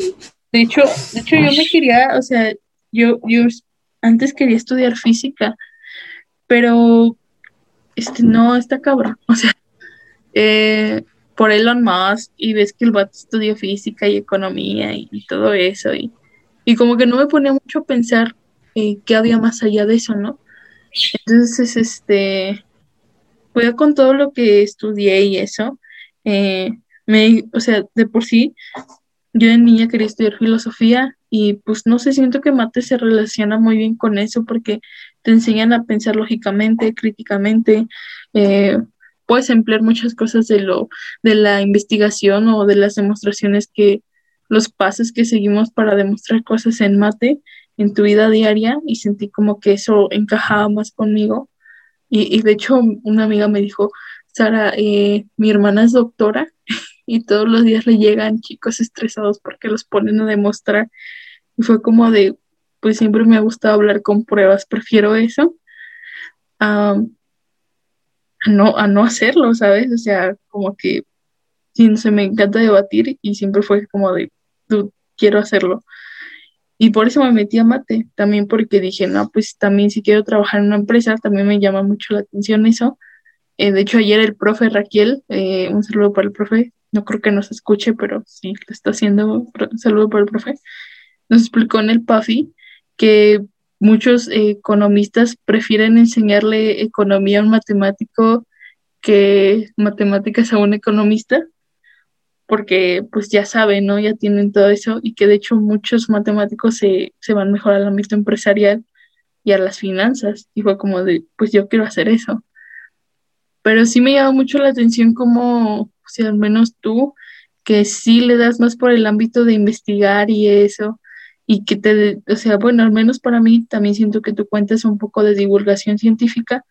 De hecho, de hecho yo me quería, o sea, yo, yo antes quería estudiar física, pero este no está cabrón. O sea, eh, por Elon Musk y ves que el vato estudió física y economía y, todo eso. Y, y, como que no me ponía mucho a pensar qué había más allá de eso, ¿no? Entonces, este, pues con todo lo que estudié y eso, eh, me, o sea, de por sí, yo de niña quería estudiar filosofía y pues no sé, siento que mate se relaciona muy bien con eso porque te enseñan a pensar lógicamente, críticamente, eh, puedes emplear muchas cosas de lo, de la investigación o de las demostraciones que, los pasos que seguimos para demostrar cosas en mate en tu vida diaria y sentí como que eso encajaba más conmigo. Y, de hecho una amiga me dijo, Sara, eh, mi hermana es doctora y todos los días le llegan chicos estresados porque los ponen a demostrar y fue como de, pues siempre me ha gustado hablar con pruebas, prefiero eso a, no, a no hacerlo, ¿sabes? O sea, como que sí, se me encanta debatir y siempre fue como de, quiero hacerlo. Y por eso me metí a mate, también porque dije, no, pues también si quiero trabajar en una empresa, también me llama mucho la atención eso. Eh, de hecho, ayer el profe Raquel, eh, un saludo para el profe, no creo que nos escuche, pero sí, lo está haciendo, un saludo para el profe nos explicó en el PAFI que muchos economistas prefieren enseñarle economía a un matemático que matemáticas a un economista, porque pues ya saben, ¿no? Ya tienen todo eso y que de hecho muchos matemáticos se, se van mejor al ámbito empresarial y a las finanzas. Y fue como de, pues yo quiero hacer eso. Pero sí me llama mucho la atención como, si al menos tú, que sí le das más por el ámbito de investigar y eso, y que te, o sea, bueno, al menos para mí también siento que tú cuentas un poco de divulgación científica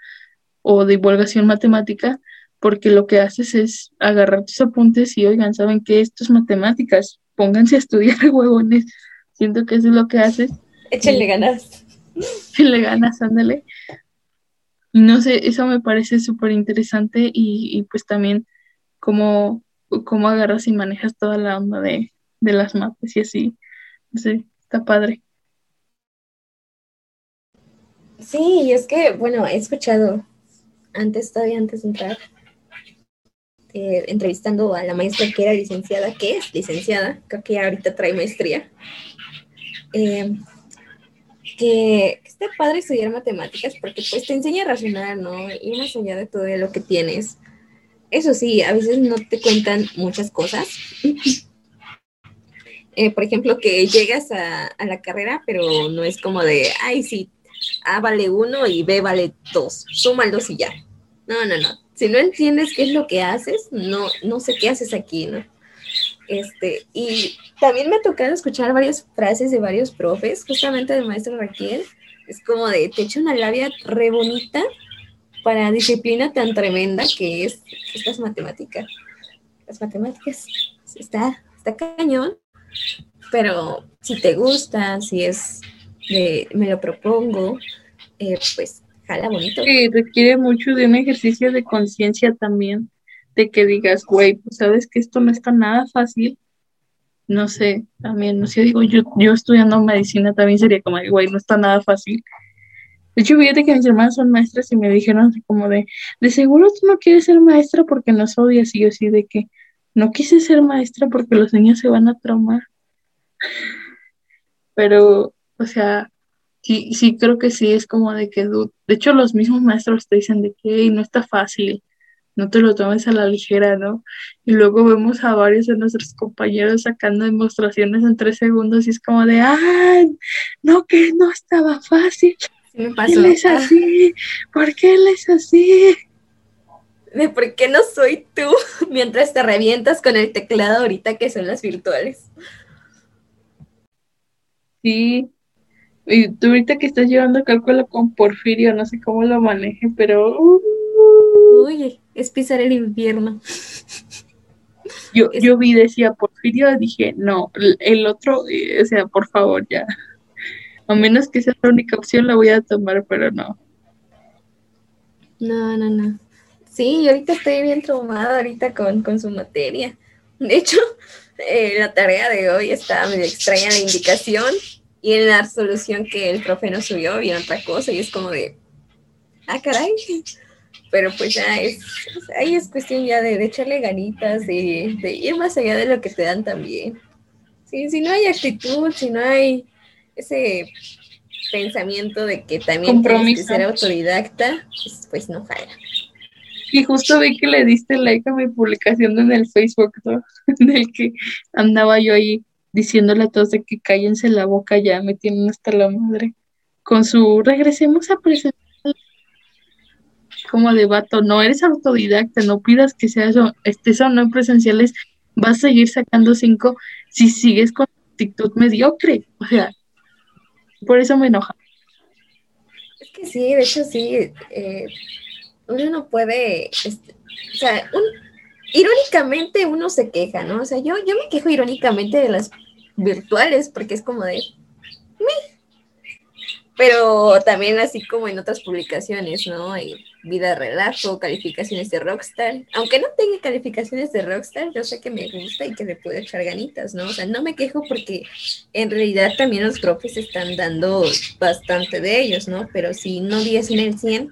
o divulgación matemática, porque lo que haces es agarrar tus apuntes y, oigan, ¿saben que Esto es matemáticas, pónganse a estudiar, huevones. Siento que eso es lo que haces. Échenle ganas. Échenle ganas, ándale. Y no sé, eso me parece súper interesante y, y, pues también cómo, cómo agarras y manejas toda la onda de, de las mapas y así. No sé, está padre. Sí, y es que, bueno, he escuchado antes, todavía antes de entrar, eh, entrevistando a la maestra que era licenciada, que es licenciada, creo que ahorita trae maestría. Eh, que está padre estudiar matemáticas porque pues te enseña a razonar, ¿no? Ir más allá de todo lo que tienes. Eso sí, a veces no te cuentan muchas cosas. Eh, por ejemplo, que llegas a, la carrera, pero no es como de, ay, sí, A vale uno y B vale dos, suma dos y ya. No, no, no. Si no entiendes qué es lo que haces, no, no sé qué haces aquí, ¿no? Este, y también me ha tocado escuchar varias frases de varios profes, justamente del maestro Raquel. Es como de, te echa una labia re bonita para disciplina tan tremenda que es estas matemáticas. Las matemáticas está, está cañón, pero si te gusta, si es de, me lo propongo, eh, pues jala bonito. Sí, requiere mucho de un ejercicio de conciencia también de que digas, güey, pues sabes que esto no está nada fácil. No sé, también, no sé, digo, yo, yo estudiando medicina también sería como, güey, no está nada fácil. De hecho, fíjate que mis hermanas son maestras y me dijeron como de, de seguro tú no quieres ser maestra porque nos odias. Y yo así de que no quise ser maestra porque los niños se van a traumar. Pero, o sea, sí, sí creo que sí, es como de que, de hecho los mismos maestros te dicen de que no está fácil, no te lo tomes a la ligera, ¿no? Y luego vemos a varios de nuestros compañeros sacando demostraciones en tres segundos y es como de, ¡ay! No, que no estaba fácil. me pasó. Él es así, ¿por qué él es así? De por qué no soy tú mientras te revientas con el teclado ahorita que son las virtuales. Sí, y tú ahorita que estás llevando cálculo con Porfirio, no sé cómo lo maneje, pero... Uh, Uy, es pisar el invierno. Yo, yo vi, decía Porfirio, dije, no, el otro, eh, o sea, por favor, ya. A menos que sea la única opción, la voy a tomar, pero no. No, no, no. Sí, ahorita estoy bien traumada ahorita con, con su materia. De hecho, eh, la tarea de hoy está medio extraña la indicación y en la solución que el profe nos subió viene otra cosa y es como de, ah, caray pero pues ya es, ahí es cuestión ya de, echarle ganitas, de, ir más allá de lo que te dan también. Sí, si no hay actitud, si no hay ese pensamiento de que también tienes que ser autodidacta, pues, pues, no jala. Y justo vi que le diste like a mi publicación en el Facebook, ¿no? En el que andaba yo ahí diciéndole a todos de que cállense la boca ya, me tienen hasta la madre. Con su regresemos a presentar como de vato, no eres autodidacta, no pidas que sea eso, estés o no en presenciales, vas a seguir sacando cinco si sigues con actitud mediocre. O sea, por eso me enoja. Es que sí, de hecho sí, eh, uno no puede, este, o sea, irónicamente uno se queja, ¿no? O sea, yo, yo me quejo irónicamente de las virtuales porque es como de, pero también así como en otras publicaciones, ¿no? Hay vida relajo, calificaciones de Rockstar. Aunque no tenga calificaciones de Rockstar, yo sé que me gusta y que le puedo echar ganitas, ¿no? O sea, no me quejo porque en realidad también los profes están dando bastante de ellos, ¿no? Pero si no diesen el 100,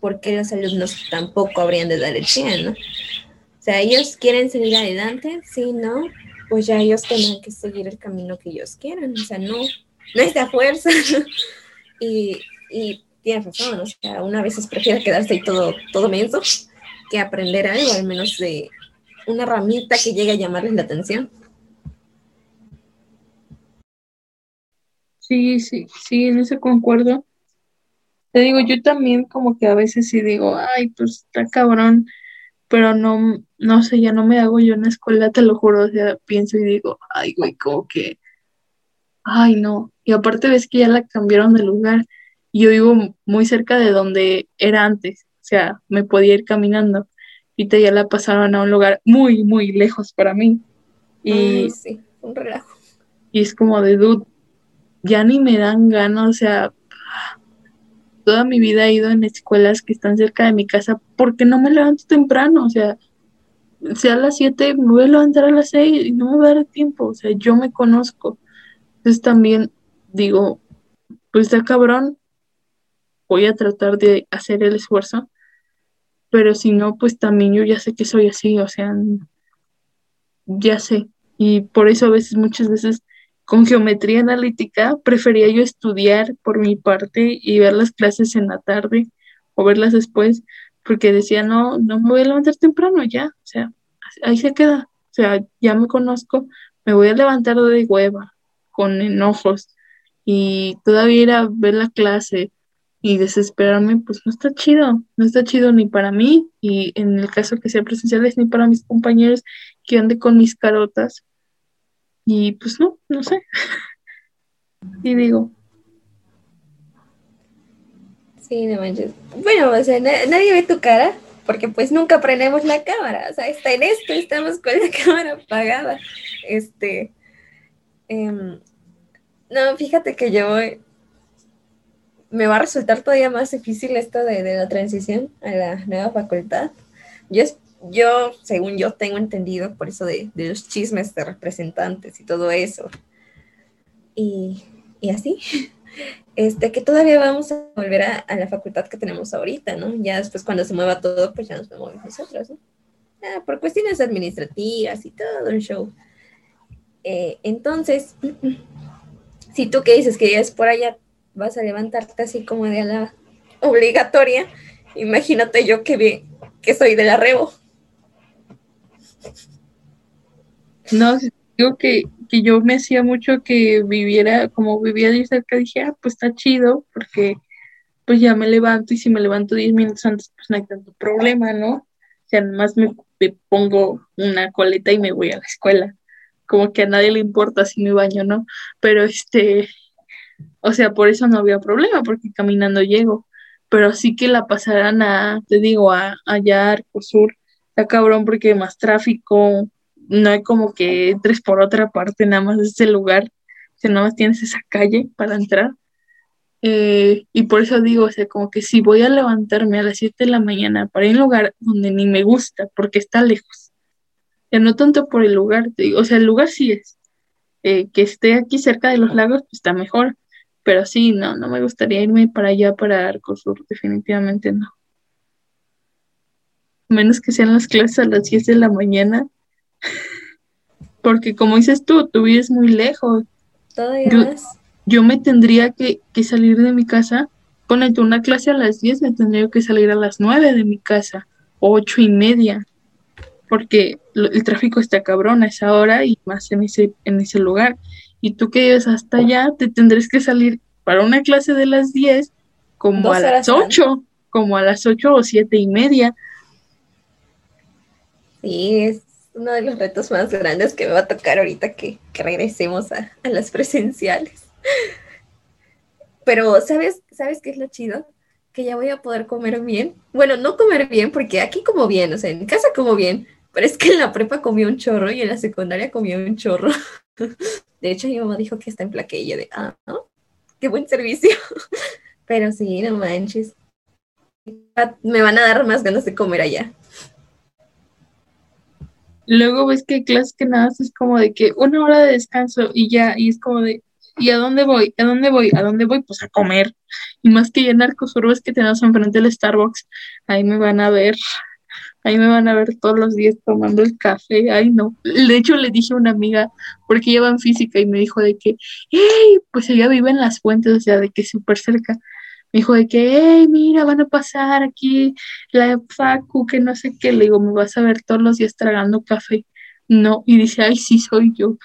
¿por qué los alumnos tampoco habrían de dar el 100, ¿no? O sea, ellos quieren seguir adelante, sí, ¿no? Pues ya ellos tendrán que seguir el camino que ellos quieran, o sea, no, no es de fuerza. Y, y tienes razón, o sea, una vez prefiere quedarse ahí todo, todo menso que aprender algo, al menos de una ramita que llegue a llamarles la atención. Sí, sí, sí, en eso concuerdo. Te digo, yo también como que a veces sí digo, ay, pues está cabrón, pero no, no sé, ya no me hago yo en la escuela, te lo juro, o sea, pienso y digo, ay, güey, como que ay no, y aparte ves que ya la cambiaron de lugar, y yo vivo muy cerca de donde era antes, o sea, me podía ir caminando, y te ya la pasaron a un lugar muy, muy lejos para mí. Y, sí, un relajo. Y es como de dude, ya ni me dan ganas, o sea, toda mi vida he ido en escuelas que están cerca de mi casa porque no me levanto temprano, o sea, sea a las 7, me voy a levantar a las 6 y no me va a dar tiempo, o sea, yo me conozco. Entonces también digo, pues está cabrón, voy a tratar de hacer el esfuerzo, pero si no, pues también yo ya sé que soy así, o sea, ya sé. Y por eso a veces, muchas veces, con geometría analítica, prefería yo estudiar por mi parte y ver las clases en la tarde o verlas después, porque decía, no, no me voy a levantar temprano ya, o sea, ahí se queda, o sea, ya me conozco, me voy a levantar de hueva, con enojos, y todavía ir a ver la clase y desesperarme, pues no está chido, no está chido ni para mí, y en el caso que sea presenciales, ni para mis compañeros que ande con mis carotas, y pues no, no sé. y digo. Sí, no manches. Bueno, o sea, nadie ve tu cara porque pues nunca prendemos la cámara. O sea, está en esto, estamos con la cámara apagada. Este. Em, no, fíjate que yo me va a resultar todavía más difícil esto de, de la transición a la nueva facultad. Yo, yo, según yo tengo entendido, por eso de, los chismes de representantes y todo eso. Y, así, este, que todavía vamos a volver a, la facultad que tenemos ahorita, ¿no? Ya después cuando se mueva todo, pues ya nos movemos nosotros, ¿no? por cuestiones administrativas y todo un show. Eh, entonces, si tú que dices que ya es por allá, vas a levantarte así como de la obligatoria, imagínate yo que, que soy de la Rebo. No, digo que, que yo me hacía mucho que viviera, como vivía de cerca, dije, ah, pues está chido, porque pues ya me levanto y si me levanto 10 minutos antes, pues no hay tanto problema, ¿no? O sea, además me, pongo una coleta y me voy a la escuela. Como que a nadie le importa si me baño no, pero este, o sea, por eso no había problema, porque caminando llego. Pero sí que la pasarán a, te digo, a allá Arco Sur, está cabrón porque más tráfico, no hay como que entres por otra parte, nada más ese lugar, si nada más tienes esa calle para entrar. Eh, y por eso digo, o sea, como que si voy a levantarme a las 7 de la mañana para ir a un lugar donde ni me gusta, porque está lejos, ya no tanto por el lugar, o sea, el lugar sí es, eh, que esté aquí cerca de los lagos, pues está mejor, pero sí, no, no me gustaría irme para allá, para Arcosur, definitivamente no. Menos que sean las clases a las 10 de la mañana, porque como dices tú, tú vives muy lejos. Todavía yo, me tendría que, salir de mi casa, ponete una clase a las 10, me tendría que salir a las 9 de mi casa, ocho y media, porque el tráfico está cabrón a esa hora y más en ese, en ese lugar. Y tú que vives hasta allá, te tendrás que salir para una clase de las 10 como a las 8, como a las 8 o siete y media. Sí, es uno de los retos más grandes que me va a tocar ahorita que, regresemos a, las presenciales. Pero, ¿sabes, ¿sabes qué es lo chido? Que ya voy a poder comer bien. Bueno, no comer bien, porque aquí como bien, o sea, en casa como bien, pero es que en la prepa comí un chorro y en la secundaria comí un chorro. De hecho, mi mamá dijo que está en plaquilla de, ah. Qué buen servicio. Pero sí, no manches. Me van a dar más ganas de comer allá. Luego ves que hay clases que nada es como de que una hora de descanso y ya, y es como de, ¿y a dónde voy? ¿A dónde voy? ¿A dónde voy? Pues a comer. Y más que en es que tenemos enfrente del Starbucks, ahí me van a ver, ahí me van a ver todos los días tomando el café, ay no. De hecho le dije a una amiga, porque ella va en física y me dijo de que, hey, pues ella vive en las fuentes, o sea, de que súper cerca me dijo de que, hey, mira, van a pasar aquí la Facu, que no sé qué. Le digo, me vas a ver todos los días tragando café. No, y dice, ay, sí, soy yo.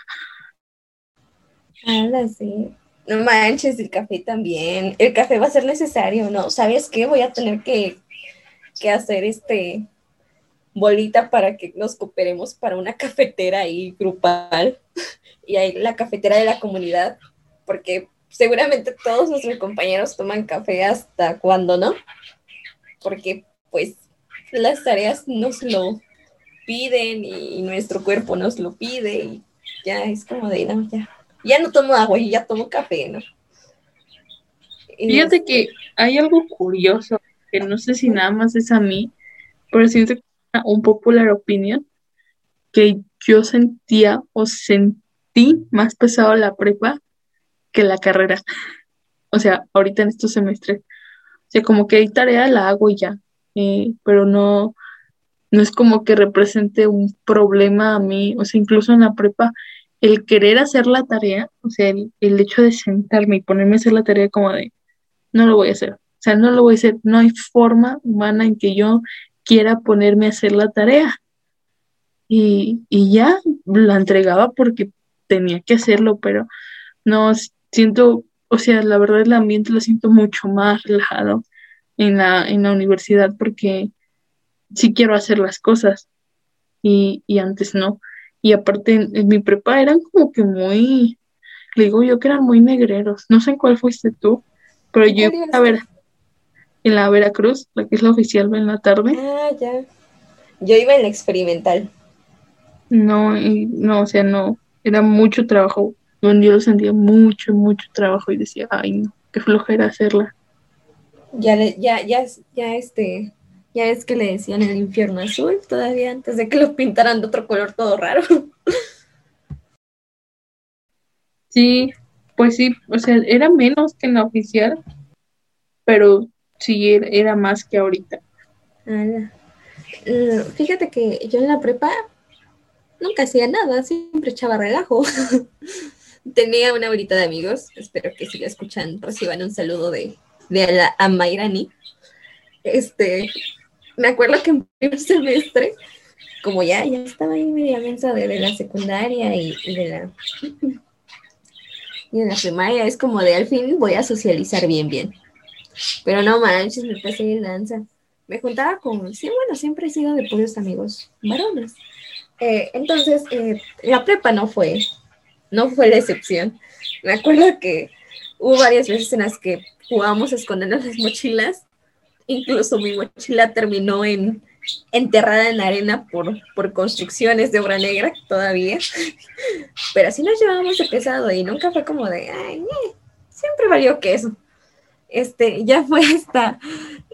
Ahora sí. No manches, el café también. El café va a ser necesario, ¿no? ¿Sabes qué? Voy a tener que, que hacer este bolita para que nos cooperemos para una cafetera ahí grupal y ahí la cafetera de la comunidad, porque seguramente todos nuestros compañeros toman café hasta cuando no, porque pues las tareas nos lo piden y nuestro cuerpo nos lo pide y ya es como de, no, ya, ya no tomo agua y ya tomo café, ¿no? Fíjate que hay algo curioso, que no sé si nada más es a mí, pero siento que es un popular opinion, que yo sentía o sentí más pesado la prepa que la carrera. O sea, ahorita en estos semestres. O sea, como que hay tarea, la hago y ya. Eh, pero no, no es como que represente un problema a mí. O sea, incluso en la prepa el querer hacer la tarea, o sea, el, el hecho de sentarme y ponerme a hacer la tarea como de, no lo voy a hacer. O sea, no lo voy a hacer. No hay forma humana en que yo quiera ponerme a hacer la tarea. Y, y ya la entregaba porque tenía que hacerlo, pero no siento, o sea, la verdad el ambiente lo siento mucho más relajado en la, en la universidad porque sí quiero hacer las cosas y, y antes no. Y aparte en, mi prepa eran como que muy, le digo yo que eran muy negreros. No sé en cuál fuiste tú, pero yo a ver en la Veracruz, la que es la oficial en la tarde. Ah, ya. Yo iba en la experimental. No, no, o sea, no, era mucho trabajo. Yo lo sentía mucho, mucho trabajo y decía, ay, no, qué flojera hacerla. Ya, ya, ya, ya, este, ya es que le decían el infierno azul todavía antes de que lo pintaran de otro color todo raro. Sí, pues sí, o sea, era menos que en la oficial, pero sí era más que ahorita. Eh, fíjate que yo en la prepa nunca hacía nada, siempre echaba relajo. Tenía una horita de amigos, espero que siga escuchando, reciban un saludo de, de la, a Mayrani. Este, me acuerdo que en primer semestre, como ya, ya estaba ahí media mensa de, la secundaria y, de la y de la primaria, es como de al fin voy a socializar bien, bien. Pero no manches, me pasé de lanza. Me juntaba con, sí, bueno, siempre he sido de puros amigos varones. Eh, entonces, eh, la prepa no fue, no fue la excepción. Me acuerdo que hubo varias veces en las que jugábamos a escondernos las mochilas. Incluso mi mochila terminó en enterrada en arena por, por construcciones de obra negra todavía. Pero así nos llevábamos de pesado y nunca fue como de, ay, siempre valió queso. Este, ya fue hasta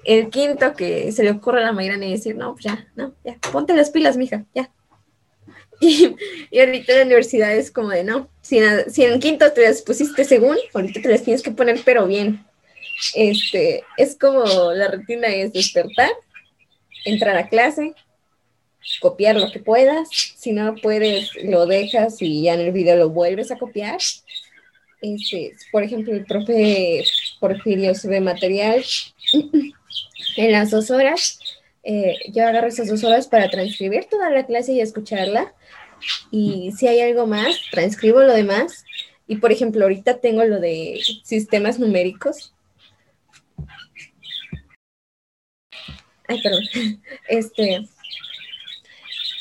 el quinto que se le ocurre a la mañana y decir, no, pues ya, no, ya, ponte las pilas, mija, ya, Y, ahorita en la universidad es como de, no, si en, si en quinto te las pusiste según, ahorita te las tienes que poner, pero bien. Este, es como la rutina es despertar, entrar a clase, copiar lo que puedas, si no puedes, lo dejas y ya en el video lo vuelves a copiar. Este, por ejemplo, el profe Porfirio sube material en las dos horas. Eh, yo agarro esas dos horas para transcribir toda la clase y escucharla y si hay algo más, transcribo lo demás. Y por ejemplo, ahorita tengo lo de sistemas numéricos. Ay, perdón. Este,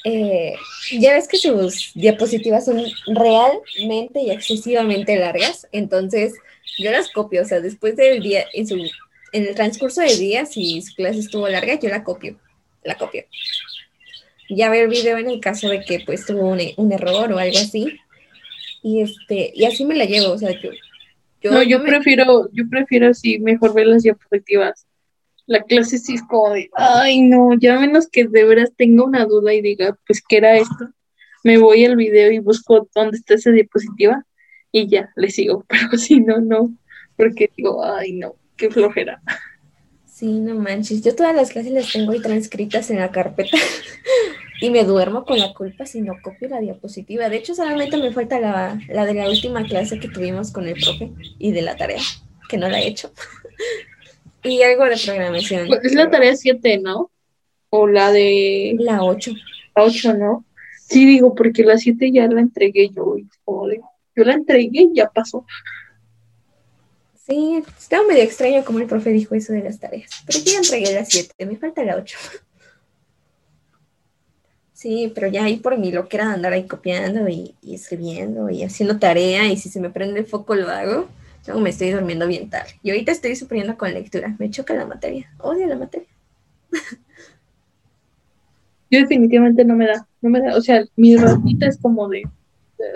eh, ya ves que sus diapositivas son realmente y excesivamente largas, entonces yo las copio, o sea, después del día, en, su, en el transcurso del día, si su clase estuvo larga, yo la copio, la copio ya ver el video en el caso de que pues tuvo un, error o algo así. Y este, y así me la llevo, o sea, yo, no, yo prefiero, yo prefiero así mejor ver las diapositivas. La clase sí es como de, ay no, ya menos que de veras tenga una duda y diga, pues, ¿qué era esto? Me voy al video y busco dónde está esa diapositiva y ya, le sigo, pero si no, no, porque digo, ay no, qué flojera. Sí, no manches. Yo todas las clases las tengo ahí transcritas en la carpeta y me duermo con la culpa si no copio la diapositiva. De hecho, solamente me falta la, de la última clase que tuvimos con el profe y de la tarea, que no la he hecho. y algo de programación. Pues, es la tarea 7, ¿no? O la de... La 8. La 8, ¿no? Sí, digo, porque la 7 ya la entregué yo. yo la entregué y ya pasó. Sí, estaba medio extraño como el profe dijo eso de las tareas. Pero yo entregué las 7, me falta la 8. Sí, pero ya ahí por mí lo que era andar ahí copiando y, escribiendo y haciendo tarea y si se me prende el foco lo hago. Luego me estoy durmiendo bien tarde. Y ahorita estoy sufriendo con lectura. Me choca la materia. Odio la materia. Yo definitivamente no me da, no me da, o sea, mi ratita es como de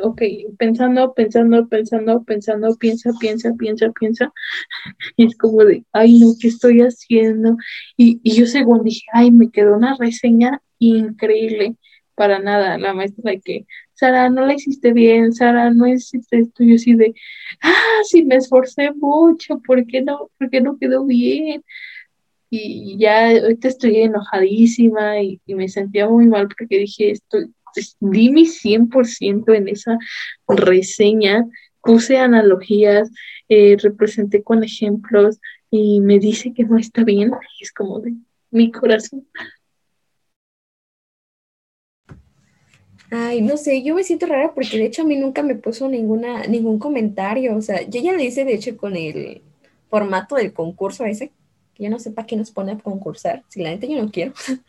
ok, pensando, pensando, pensando, pensando, piensa, piensa, piensa, piensa, y es como de, ay, no, ¿qué estoy haciendo? Y, y yo según dije, ay, me quedó una reseña increíble, para nada, la maestra de que, Sara, no la hiciste bien, Sara, no hiciste esto, yo así de, ah, sí, me esforcé mucho, ¿por qué no, por qué no quedó bien? Y ya ahorita estoy enojadísima y, y me sentía muy mal porque dije, estoy, di mi 100% en esa reseña, puse analogías, eh, representé con ejemplos y me dice que no está bien, es como de mi corazón. Ay, no sé, yo me siento rara porque de hecho a mí nunca me puso ninguna, ningún comentario. O sea, yo ya le hice de hecho con el formato del concurso ese, que yo no sé para qué nos pone a concursar, si la gente yo no quiero.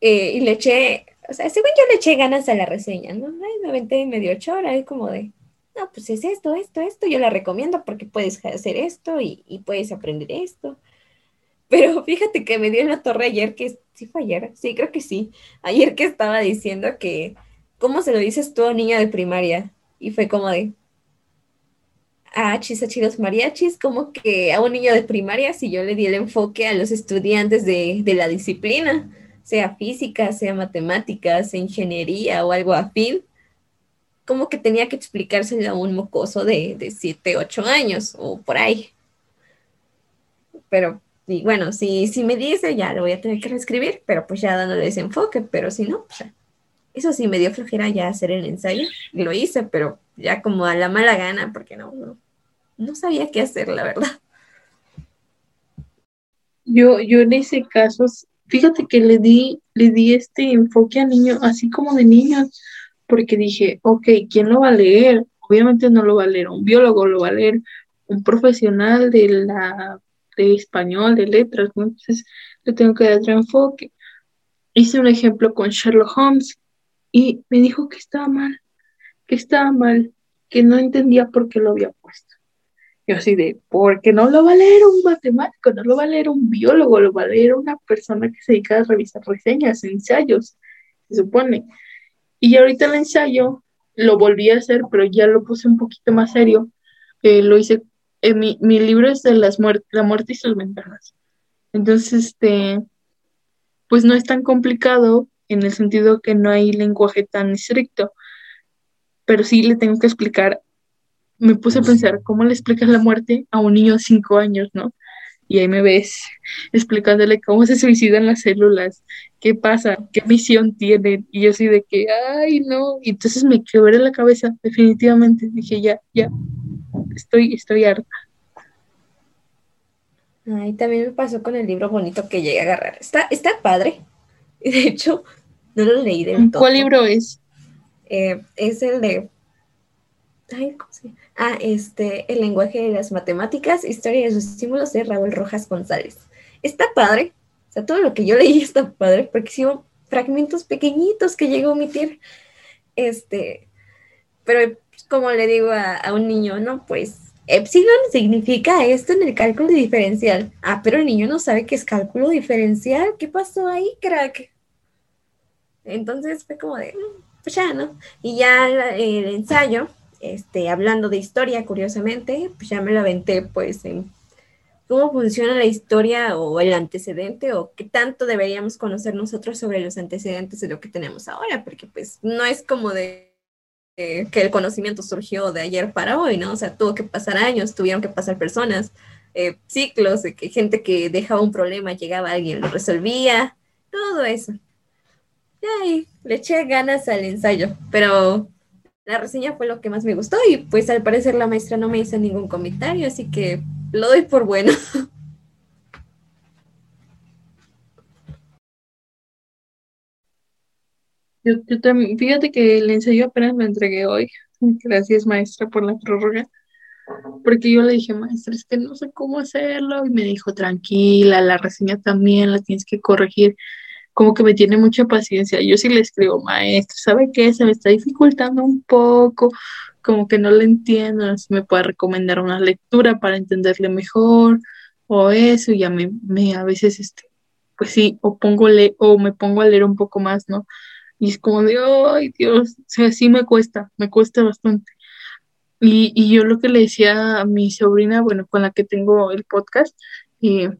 Eh, y le eché, o sea, según yo le eché ganas a la reseña, ¿no? Ay, me aventé medio ocho horas, y como de, no, pues es esto, esto, esto, yo la recomiendo porque puedes hacer esto y, puedes aprender esto. Pero fíjate que me dio en la torre ayer que, sí fue ayer, sí, creo que sí, ayer que estaba diciendo que, ¿cómo se lo dices tú a niña de primaria? Y fue como de, ah, chis, chidos mariachis, como que a un niño de primaria, si yo le di el enfoque a los estudiantes de, de la disciplina, sea física, sea matemáticas, sea ingeniería o algo afín, como que tenía que explicárselo a un mocoso de, de 7, 8 años o por ahí. Pero y bueno, si, si me dice, ya lo voy a tener que reescribir, pero pues ya dándole ese enfoque, pero si no, pues. Eso sí, me dio flojera ya hacer el ensayo, lo hice, pero ya como a la mala gana, porque no, no, no sabía qué hacer, la verdad. Yo, yo en ese caso, fíjate que le di, le di este enfoque a niños, así como de niños, porque dije, ok, ¿quién lo va a leer? Obviamente no lo va a leer un biólogo, lo va a leer un profesional de la de español, de letras, entonces le tengo que dar otro enfoque. Hice un ejemplo con Sherlock Holmes y me dijo que estaba mal, que estaba mal, que no entendía por qué lo había puesto. Yo así de, porque no lo va a leer un matemático, no lo va a leer un biólogo, lo va a leer una persona que se dedica a revisar reseñas, ensayos, se supone. Y ahorita el ensayo lo volví a hacer, pero ya lo puse un poquito más serio. Eh, lo hice eh, mi, libro es de las muertes, la muerte y sus ventajas. Entonces, este, pues no es tan complicado en el sentido que no hay lenguaje tan estricto, pero sí le tengo que explicar, me puse a pensar, ¿cómo le explicas la muerte a un niño de cinco años, no? Y ahí me ves explicándole cómo se suicidan las células, qué pasa, qué misión tienen, y yo así de que, ay, no, y entonces me quebré la cabeza, definitivamente, dije, ya, ya, estoy, estoy harta. Ay, también me pasó con el libro bonito que llegué a agarrar. Está, está padre. De hecho, no lo leí del todo. ¿Cuál libro es? Eh, es el de. Ay, ¿cómo? Ah, este, El lenguaje de las matemáticas, historia de sus símbolos de Raúl Rojas González. Está padre. O sea, todo lo que yo leí está padre, porque sí fragmentos pequeñitos que llego a omitir. Este, pero como le digo a, un niño, no, pues epsilon significa esto en el cálculo diferencial. Ah, pero el niño no sabe qué es cálculo diferencial. ¿Qué pasó ahí, crack? Entonces fue como de, mm, pues ya, ¿no? Y ya el, ensayo, este, hablando de historia, curiosamente, pues ya me lo aventé, pues, cómo funciona la historia o el antecedente o qué tanto deberíamos conocer nosotros sobre los antecedentes de lo que tenemos ahora, porque pues no es como de que el conocimiento surgió de ayer para hoy, ¿no? O sea, tuvo que pasar años, tuvieron que pasar personas, eh, ciclos, de que gente que dejaba un problema, llegaba alguien, lo resolvía, todo eso. Y le eché ganas al ensayo, pero la reseña fue lo que más me gustó y pues al parecer la maestra no me hizo ningún comentario, así que lo doy por bueno. Yo, también, fíjate que el ensayo apenas me entregué hoy. Gracias, maestra, por la prórroga. Porque yo le dije, maestra, es que no sé cómo hacerlo. Y me dijo, tranquila, la reseña también la tienes que corregir. Como que me tiene mucha paciencia. Yo sí le escribo, maestra, ¿sabe qué? Se me está dificultando un poco. Como que no le entiendo. Me puede recomendar una lectura para entenderle mejor. O eso. Y ya me, me a veces, este, pues sí, o, pongo le, o me pongo a leer un poco más, ¿no? Y es como de, ay Dios, o sea, sí me cuesta, me cuesta bastante. Y, y yo lo que le decía a mi sobrina, bueno, con la que tengo el podcast, eh,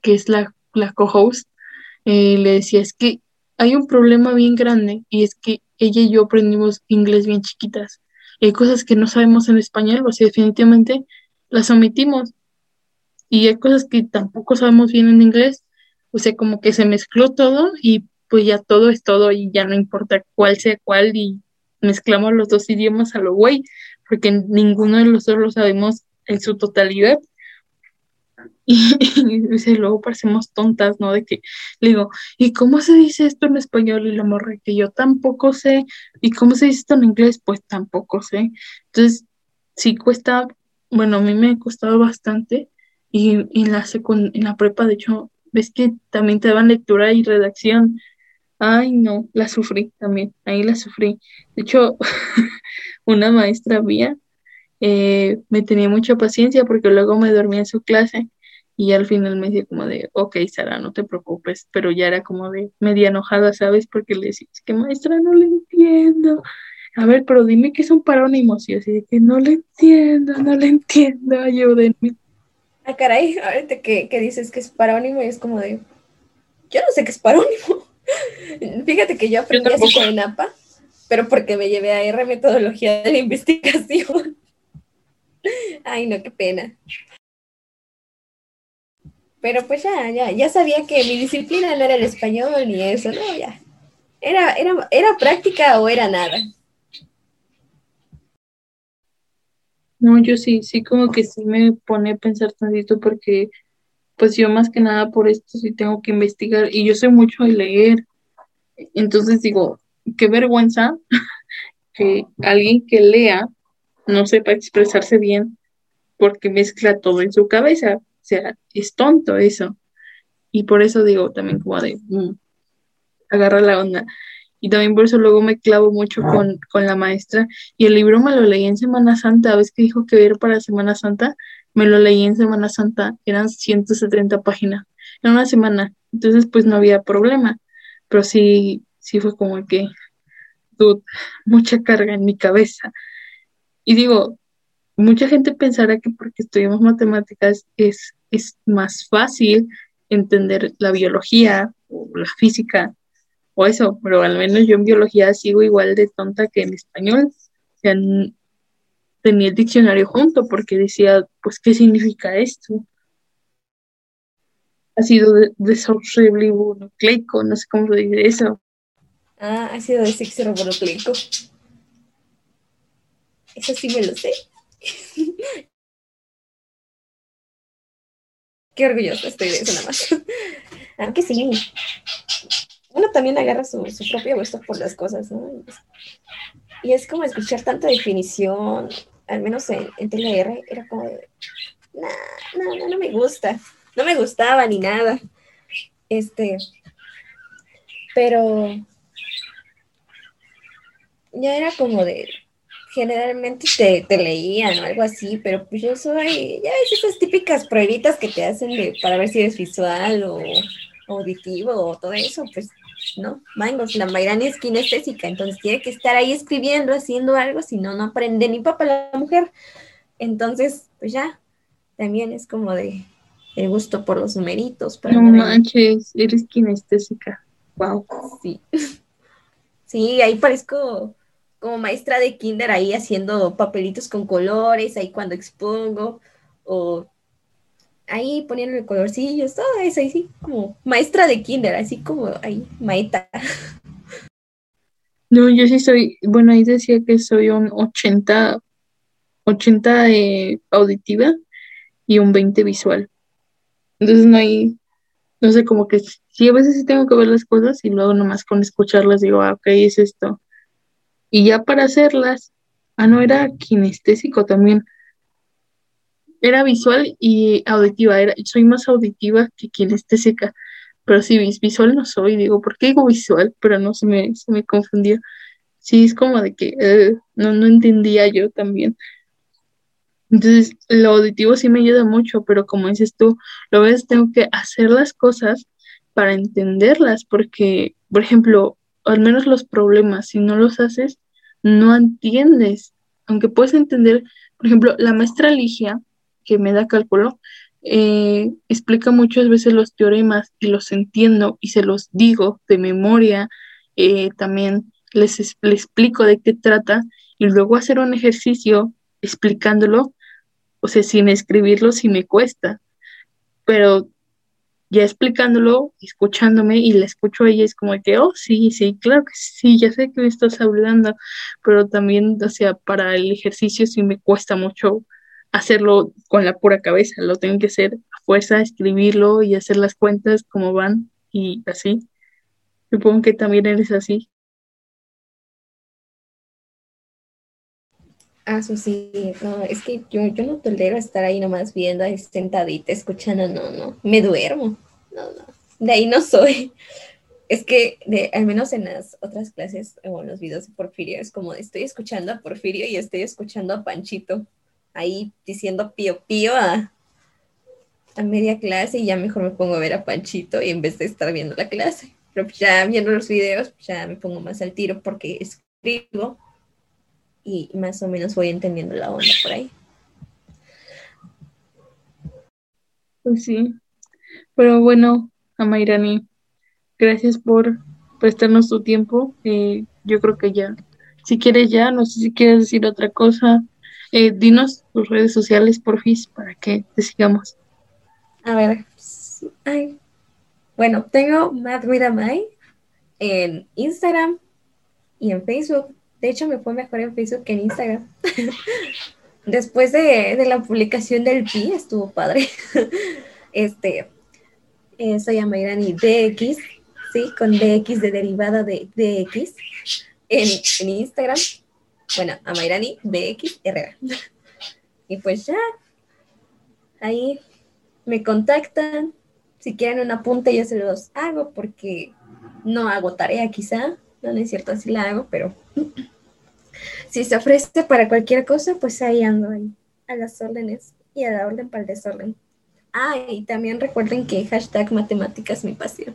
que es la, la co-host, eh, le decía, es que hay un problema bien grande y es que ella y yo aprendimos inglés bien chiquitas. hay cosas que no sabemos en español, o sea, definitivamente las omitimos. Y hay cosas que tampoco sabemos bien en inglés, o sea, como que se mezcló todo y pues ya todo es todo y ya no importa cuál sea cuál y mezclamos los dos idiomas a lo güey, porque ninguno de los dos lo sabemos en su totalidad. Y, luego parecemos tontas, ¿no? De que le digo, ¿y cómo se dice esto en español? Y la morra que yo tampoco sé. ¿Y cómo se dice esto en inglés? Pues tampoco sé. Entonces, sí cuesta, bueno, a mí me ha costado bastante. Y, en, la en la prepa, de hecho, ves que también te daban lectura y redacción. Ay, no, la sufrí también, ahí la sufrí. De hecho, una maestra mía eh, me tenía mucha paciencia porque luego me dormía en su clase y al final me decía como de, ok, Sara, no te preocupes, pero ya era como de media enojada, ¿sabes? Porque le decía, es que maestra, no le entiendo. A ver, pero dime que son parónimos. Y así de que no le entiendo, no le entiendo, ayúdenme. Ah, caray, ahorita que, que dices que es parónimo y es como de, yo no sé qué es parónimo. Fíjate que yo aprendí yo así con APA, pero porque me llevé a R metodología de la investigación. Ay, no, qué pena. Pero pues ya, ya, ya sabía que mi disciplina no era el español ni eso, no, ya. Era, era, era práctica o era nada. No, yo sí, sí como que sí me pone a pensar tantito porque pues yo más que nada por esto sí tengo que investigar y yo sé mucho de leer. Entonces digo, qué vergüenza que alguien que lea no sepa expresarse bien porque mezcla todo en su cabeza. Sea, es tonto eso. Y por eso digo también como de, mm, agarra la onda. Y también por eso luego me clavo mucho con, la maestra. Y el libro me lo leí en Semana Santa. ¿Ves que dijo que era para Semana Santa? Me lo leí en Semana Santa. Eran 170 páginas. En una semana. Entonces, pues no había problema. Pero sí, sí fue como que, dude, mucha carga en mi cabeza. Y digo, mucha gente pensará que porque estudiamos matemáticas es, es más fácil entender la biología o la física o eso, pero al menos yo en biología sigo igual de tonta que en español. Tenía el diccionario junto porque decía, pues, ¿qué significa esto? Ha sido desoxirribonucleico, no sé cómo se dice eso. Ah, ha sido desoxirribonucleico. Eso sí me lo sé. Qué orgulloso estoy de eso nada más. Aunque sí. Uno también agarra su, su propio gusto por las cosas, ¿no? Y es como escuchar tanta definición, al menos en, en TLR, era como de, no, no, no me gusta. No me gustaba ni nada. Este, pero ya era como de, generalmente te, te, leían o algo así, pero pues yo soy, ya ves esas típicas pruebitas que te hacen de, para ver si eres visual o auditivo o todo eso, pues no, mangos, la Mayrani es kinestésica, entonces tiene que estar ahí escribiendo, haciendo algo, si no, no aprende ni papá la mujer. Entonces, pues ya, también es como de el gusto por los numeritos. no manches, eres kinestésica. Wow. Sí. Sí, ahí parezco como maestra de kinder ahí haciendo papelitos con colores, ahí cuando expongo, o ahí poniendo colorcillos, todo eso, ahí sí, como maestra de kinder, así como ahí, maeta. No, yo sí soy, bueno, ahí decía que soy un 80, 80 eh, auditiva y un 20 visual. Entonces no hay, no sé, como que sí, a veces sí tengo que ver las cosas y luego nomás con escucharlas digo, ah, ok, es esto. Y ya para hacerlas, ah, no, era kinestésico también. Era visual y auditiva, era, soy más auditiva que kinestésica, pero sí, visual no soy, digo, ¿por qué digo visual? Pero no se me, se me confundió. Sí, es como de que eh, no, no entendía yo también. Entonces, lo auditivo sí me ayuda mucho, pero como dices tú, lo ves, tengo que hacer las cosas para entenderlas, porque, por ejemplo, al menos los problemas, si no los haces, no entiendes. Aunque puedes entender, por ejemplo, la maestra Ligia, que me da cálculo, eh, explica muchas veces los teoremas y los entiendo y se los digo de memoria. Eh, también les, les explico de qué trata y luego hacer un ejercicio explicándolo, o sea, sin escribirlo, sí me cuesta. Pero ya explicándolo, escuchándome y la escucho a ella, es como que, oh, sí, sí, claro que sí, ya sé que me estás hablando, pero también, o sea, para el ejercicio sí me cuesta mucho hacerlo con la pura cabeza, lo tengo que hacer a fuerza, escribirlo y hacer las cuentas como van y así. Supongo que también eres así. Ah, sí, no, es que yo, yo no tolero estar ahí nomás viendo, ahí sentadita, escuchando, no, no, me duermo, no, no, de ahí no soy. Es que, de, al menos en las otras clases o en los videos de Porfirio, es como estoy escuchando a Porfirio y estoy escuchando a Panchito, ahí diciendo pío pío a, a media clase y ya mejor me pongo a ver a Panchito y en vez de estar viendo la clase. Pero ya viendo los videos, ya me pongo más al tiro porque escribo y más o menos voy entendiendo la onda por ahí. Pues sí, pero bueno, Amairani, gracias por prestarnos tu tiempo. Eh, yo creo que ya, si quieres ya, no sé si quieres decir otra cosa, eh, dinos tus redes sociales, porfis, para que te sigamos. A ver, ay. bueno, tengo Mad en Instagram y en Facebook de hecho, me fue mejor en Facebook que en Instagram. Después de, la publicación del PI, estuvo padre. este, eh, soy Amairani DX, sí, con DX de derivada de DX en, Instagram. Bueno, Amairani Herrera. y pues ya, ahí me contactan. Si quieren un apunte, yo se los hago porque no hago tarea quizá. No, no es cierto, así la hago, pero si se ofrece para cualquier cosa, pues ahí ando ahí, a las órdenes y a la orden para el desorden. Ah, y también recuerden que hashtag matemáticas mi pasión.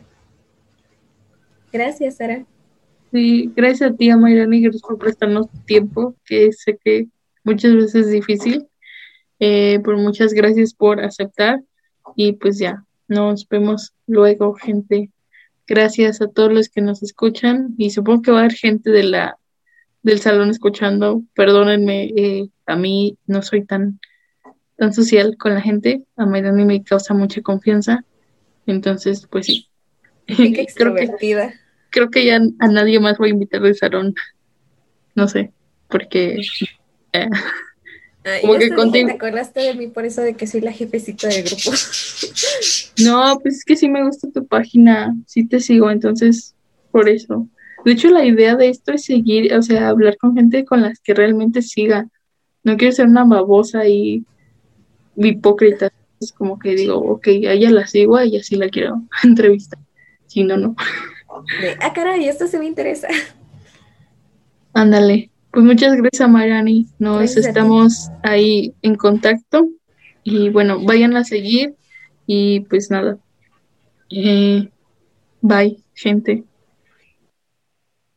Gracias, Sara. Sí, gracias a ti, Mayrani, gracias por prestarnos tiempo, que sé que muchas veces es difícil. Eh, por muchas gracias por aceptar y pues ya, nos vemos luego, gente. Gracias a todos los que nos escuchan y supongo que va a haber gente de la del salón escuchando. Perdónenme, eh, a mí no soy tan, tan social con la gente. A mí me causa mucha confianza. Entonces, pues sí. creo, que, creo que ya a nadie más voy a invitar del salón. No sé, porque... Eh, como que contigo... ¿Te acordaste de mí por eso de que soy la jefecita del grupo? no, pues es que sí me gusta tu página, sí te sigo, entonces por eso. De hecho, la idea de esto es seguir, o sea, hablar con gente con las que realmente siga. No quiero ser una babosa y hipócrita. Es como que digo, ok, a ella la sigo, a ella sí la quiero entrevistar. Si no, no. ah, caray, esto se me interesa. Ándale. Pues muchas gracias, Mariani. Nos estamos ahí en contacto. Y bueno, vayan a seguir. Y pues nada. Eh, bye, gente.